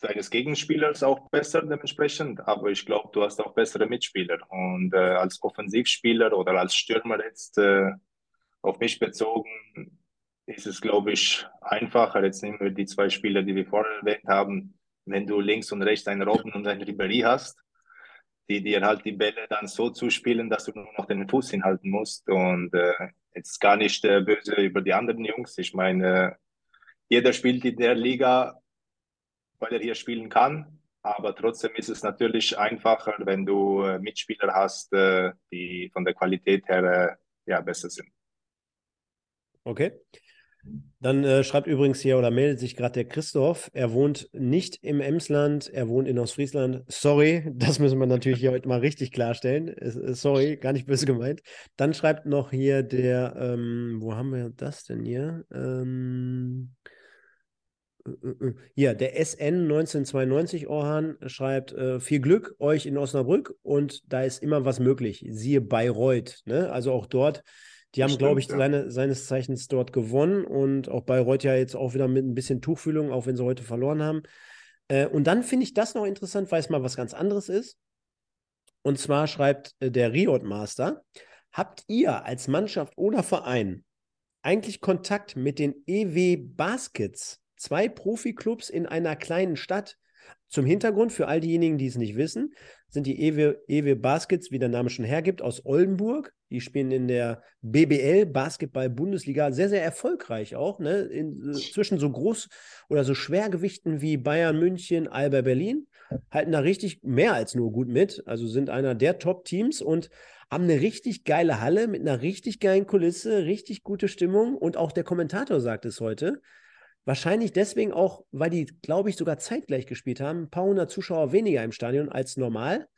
deines Gegenspielers auch besser dementsprechend, aber ich glaube, du hast auch bessere Mitspieler. Und äh, als Offensivspieler oder als Stürmer jetzt äh, auf mich bezogen, ist es, glaube ich, einfacher. Jetzt nehmen wir die zwei Spieler, die wir vorher erwähnt haben. Wenn du links und rechts einen Robben und einen Ribéry hast, die dir halt die Bälle dann so zuspielen, dass du nur noch den Fuß hinhalten musst. Und äh, jetzt gar nicht äh, böse über die anderen Jungs. Ich meine, jeder spielt in der Liga, weil er hier spielen kann. Aber trotzdem ist es natürlich einfacher, wenn du äh, Mitspieler hast, äh, die von der Qualität her äh, ja, besser sind. Okay. Dann äh, schreibt übrigens hier oder meldet sich gerade der Christoph. Er wohnt nicht im Emsland, er wohnt in Ostfriesland. Sorry, [laughs] das müssen wir natürlich hier heute mal richtig klarstellen. Sorry, gar nicht böse gemeint. Dann schreibt noch hier der, ähm, wo haben wir das denn hier? Ähm, äh, äh, äh, hier, der SN 1992 Orhan schreibt: äh, Viel Glück euch in Osnabrück und da ist immer was möglich. Siehe Bayreuth. Ne? Also auch dort die haben, glaube ich, ja. seine, seines Zeichens dort gewonnen und auch Bayreuth ja jetzt auch wieder mit ein bisschen Tuchfühlung, auch wenn sie heute verloren haben. Äh, und dann finde ich das noch interessant, weil es mal was ganz anderes ist. Und zwar schreibt äh, der Riot Master: Habt ihr als Mannschaft oder Verein eigentlich Kontakt mit den EW Baskets, zwei Profiklubs in einer kleinen Stadt? Zum Hintergrund, für all diejenigen, die es nicht wissen, sind die EW, EW Baskets, wie der Name schon hergibt, aus Oldenburg Die spielen in der BBL, Basketball-Bundesliga, sehr, sehr erfolgreich auch. Ne? In, äh, zwischen so groß oder so Schwergewichten wie Bayern München, Alba Berlin halten da richtig mehr als nur gut mit. Also sind einer der Top-Teams und haben eine richtig geile Halle mit einer richtig geilen Kulisse, richtig gute Stimmung. Und auch der Kommentator sagt es heute. Wahrscheinlich deswegen auch, weil die, glaube ich, sogar zeitgleich gespielt haben. Ein paar hundert Zuschauer weniger im Stadion als normal,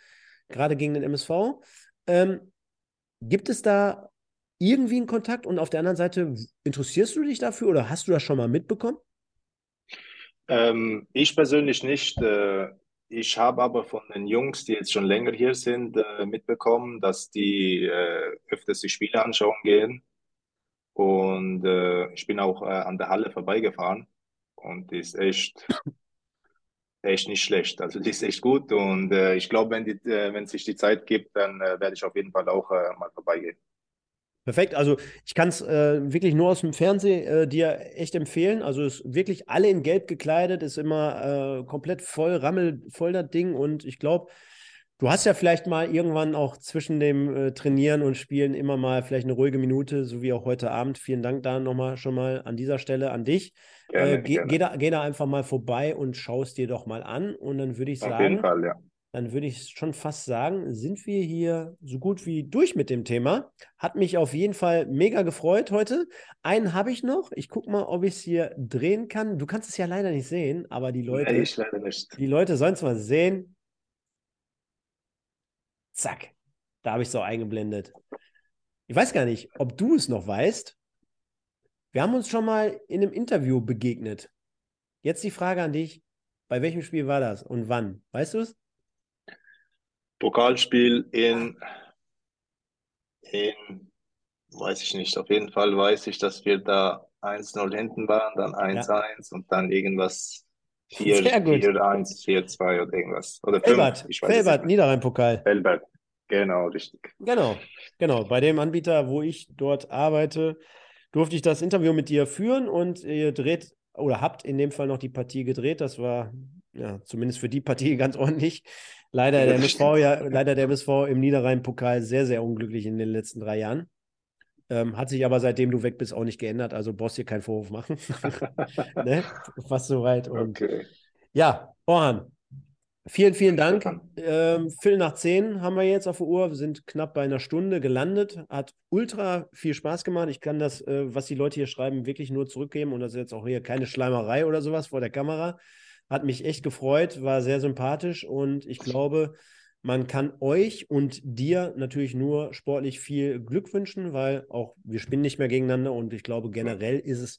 gerade gegen den MSV. Ähm, gibt es da irgendwie einen Kontakt? Und auf der anderen Seite, interessierst du dich dafür oder hast du das schon mal mitbekommen? Ähm, ich persönlich nicht. Äh, ich habe aber von den Jungs, die jetzt schon länger hier sind, äh, mitbekommen, dass die äh, öfters die Spiele anschauen gehen. Und äh, ich bin auch äh, an der Halle vorbeigefahren und die ist echt, echt nicht schlecht. Also die ist echt gut und äh, ich glaube, wenn, die, äh, wenn sich die Zeit gibt, dann äh, werde ich auf jeden Fall auch äh, mal vorbeigehen. Perfekt. Also ich kann es wirklich nur aus dem Fernsehen dir echt empfehlen. Also ist wirklich alle in Gelb gekleidet, ist immer komplett voll, rammelvoll das Ding. Und ich glaube, Du hast ja vielleicht mal irgendwann auch zwischen dem äh, Trainieren und Spielen immer mal vielleicht eine ruhige Minute, so wie auch heute Abend. Vielen Dank da nochmal schon mal an dieser Stelle an dich. Gerne, äh, geh, geh, da, geh da einfach mal vorbei und schau es dir doch mal an. Und dann würde ich sagen, Auf jeden Fall, ja. dann würde ich schon fast sagen, sind wir hier so gut wie durch mit dem Thema. Hat mich auf jeden Fall mega gefreut heute. Einen habe ich noch. Ich gucke mal, ob ich es hier drehen kann. Du kannst es ja leider nicht sehen, aber die Leute, nee, die Leute sollen es mal sehen. Zack, da habe ich es auch eingeblendet. Ich weiß gar nicht, ob du es noch weißt. Wir haben uns schon mal in einem Interview begegnet. Jetzt die Frage an dich: Bei welchem Spiel war das und wann? Weißt du es? Pokalspiel in, in, weiß ich nicht. Auf jeden Fall weiß ich, dass wir da 1-0 hinten waren, dann 1-1 ja. und dann irgendwas 4-1, 4-2 oder irgendwas. Oder Felbert, Felbert Niederrhein-Pokal. Felbert, genau, richtig. Genau, genau. Bei dem Anbieter, wo ich dort arbeite, durfte ich das Interview mit dir führen und ihr dreht oder habt in dem Fall noch die Partie gedreht. Das war ja zumindest für die Partie [laughs] ganz ordentlich. Leider der MSV ja, leider der MSV im Niederrhein-Pokal sehr, sehr unglücklich in den letzten drei Jahren. Ähm, hat sich aber seitdem du weg bist auch nicht geändert. Also brauchst dir keinen Vorwurf machen. [laughs] ne? Fast soweit. [laughs] Und okay. ja, Orhan, vielen, vielen Dank. Ähm, Viertel nach zehn haben wir jetzt auf der Uhr. Wir sind knapp bei einer Stunde gelandet. Hat ultra viel Spaß gemacht. Ich kann das, äh, was die Leute hier schreiben, wirklich nur zurückgeben. Und das ist jetzt auch hier keine Schleimerei oder sowas vor der Kamera. Hat mich echt gefreut, war sehr sympathisch und ich glaube, man kann euch und dir natürlich nur sportlich viel Glück wünschen, weil auch wir spielen nicht mehr gegeneinander und ich glaube generell ist es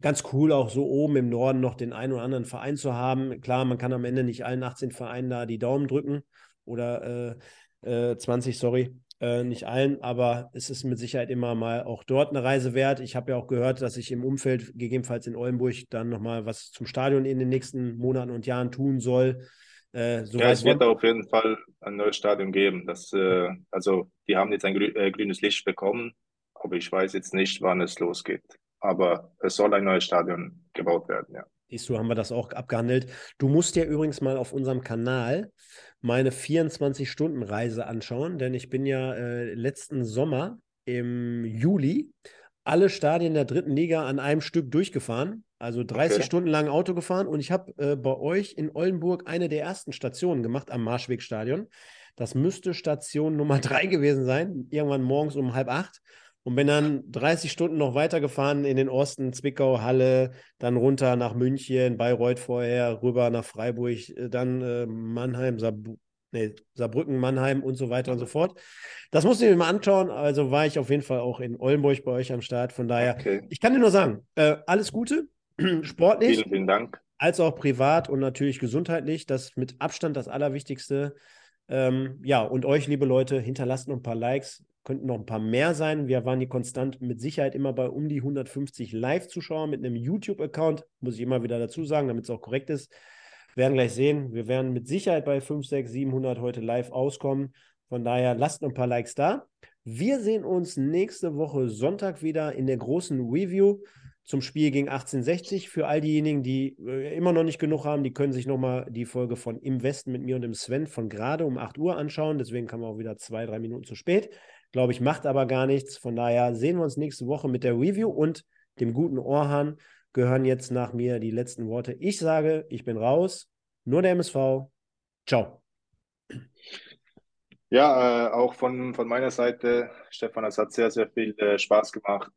ganz cool, auch so oben im Norden noch den einen oder anderen Verein zu haben. Klar, man kann am Ende nicht allen 18 Vereinen da die Daumen drücken oder äh, äh, 20, sorry, äh, nicht allen, aber es ist mit Sicherheit immer mal auch dort eine Reise wert. Ich habe ja auch gehört, dass ich im Umfeld, gegebenenfalls in Oldenburg, dann nochmal was zum Stadion in den nächsten Monaten und Jahren tun soll. Äh, so ja, es wird auf jeden Fall ein neues Stadion geben. Das, äh, also, die haben jetzt ein grü äh, grünes Licht bekommen, aber ich weiß jetzt nicht, wann es losgeht. Aber es soll ein neues Stadion gebaut werden, ja. Siehst du, haben wir das auch abgehandelt. Du musst dir übrigens mal auf unserem Kanal meine 24-Stunden-Reise anschauen, denn ich bin ja äh, letzten Sommer im Juli alle Stadien der dritten Liga an einem Stück durchgefahren. Also 30 okay. Stunden lang Auto gefahren und ich habe äh, bei euch in Oldenburg eine der ersten Stationen gemacht am Marschwegstadion. Das müsste Station Nummer [laughs] drei gewesen sein, irgendwann morgens um halb acht. Und bin dann 30 Stunden noch weitergefahren in den Osten, Zwickau, Halle, dann runter nach München, Bayreuth vorher, rüber nach Freiburg, äh, dann äh, Mannheim, Saarbrücken nee, Saarbrücken, Mannheim und so weiter und so fort. Das musst du dir mal anschauen. Also war ich auf jeden Fall auch in Oldenburg bei euch am Start. Von daher, okay. ich kann dir nur sagen, äh, alles Gute, [clears throat] sportlich. Vielen, vielen Dank. Als auch privat und natürlich gesundheitlich. Das mit Abstand das Allerwichtigste. Ähm, ja, und euch, liebe Leute, hinterlasst noch ein paar Likes. Könnten noch ein paar mehr sein. Wir waren hier konstant mit Sicherheit immer bei um die 150 Live-Zuschauer mit einem YouTube-Account. Muss ich immer wieder dazu sagen, damit es auch korrekt ist werden gleich sehen. Wir werden mit Sicherheit bei 5, 6, 700 heute live auskommen. Von daher lasst ein paar Likes da. Wir sehen uns nächste Woche Sonntag wieder in der großen Review zum Spiel gegen 1860. Für all diejenigen, die äh, immer noch nicht genug haben, die können sich nochmal die Folge von Im Westen mit mir und dem Sven von gerade um 8 Uhr anschauen. Deswegen kam auch wieder zwei, drei Minuten zu spät. glaube ich, macht aber gar nichts. Von daher sehen wir uns nächste Woche mit der Review und dem guten Orhan gehören jetzt nach mir die letzten Worte. Ich sage, ich bin raus. Nur der MSV. Ciao. Ja, äh, auch von, von meiner Seite, Stefan, es hat sehr, sehr viel äh, Spaß gemacht.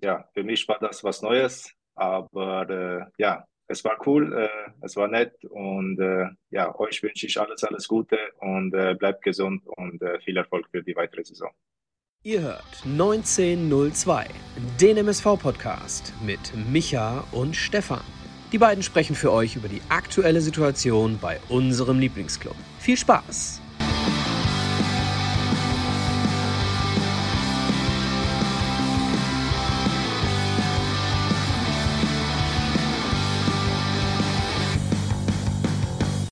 Äh, ja, für mich war das was Neues, aber äh, ja, es war cool, äh, es war nett und äh, ja, euch wünsche ich alles, alles Gute und bleibt gesund und viel Erfolg für die weitere Saison. Ihr hört 1902, den MSV-Podcast mit Micha und Stefan. Die beiden sprechen für euch über die aktuelle Situation bei unserem Lieblingsclub. Viel Spaß!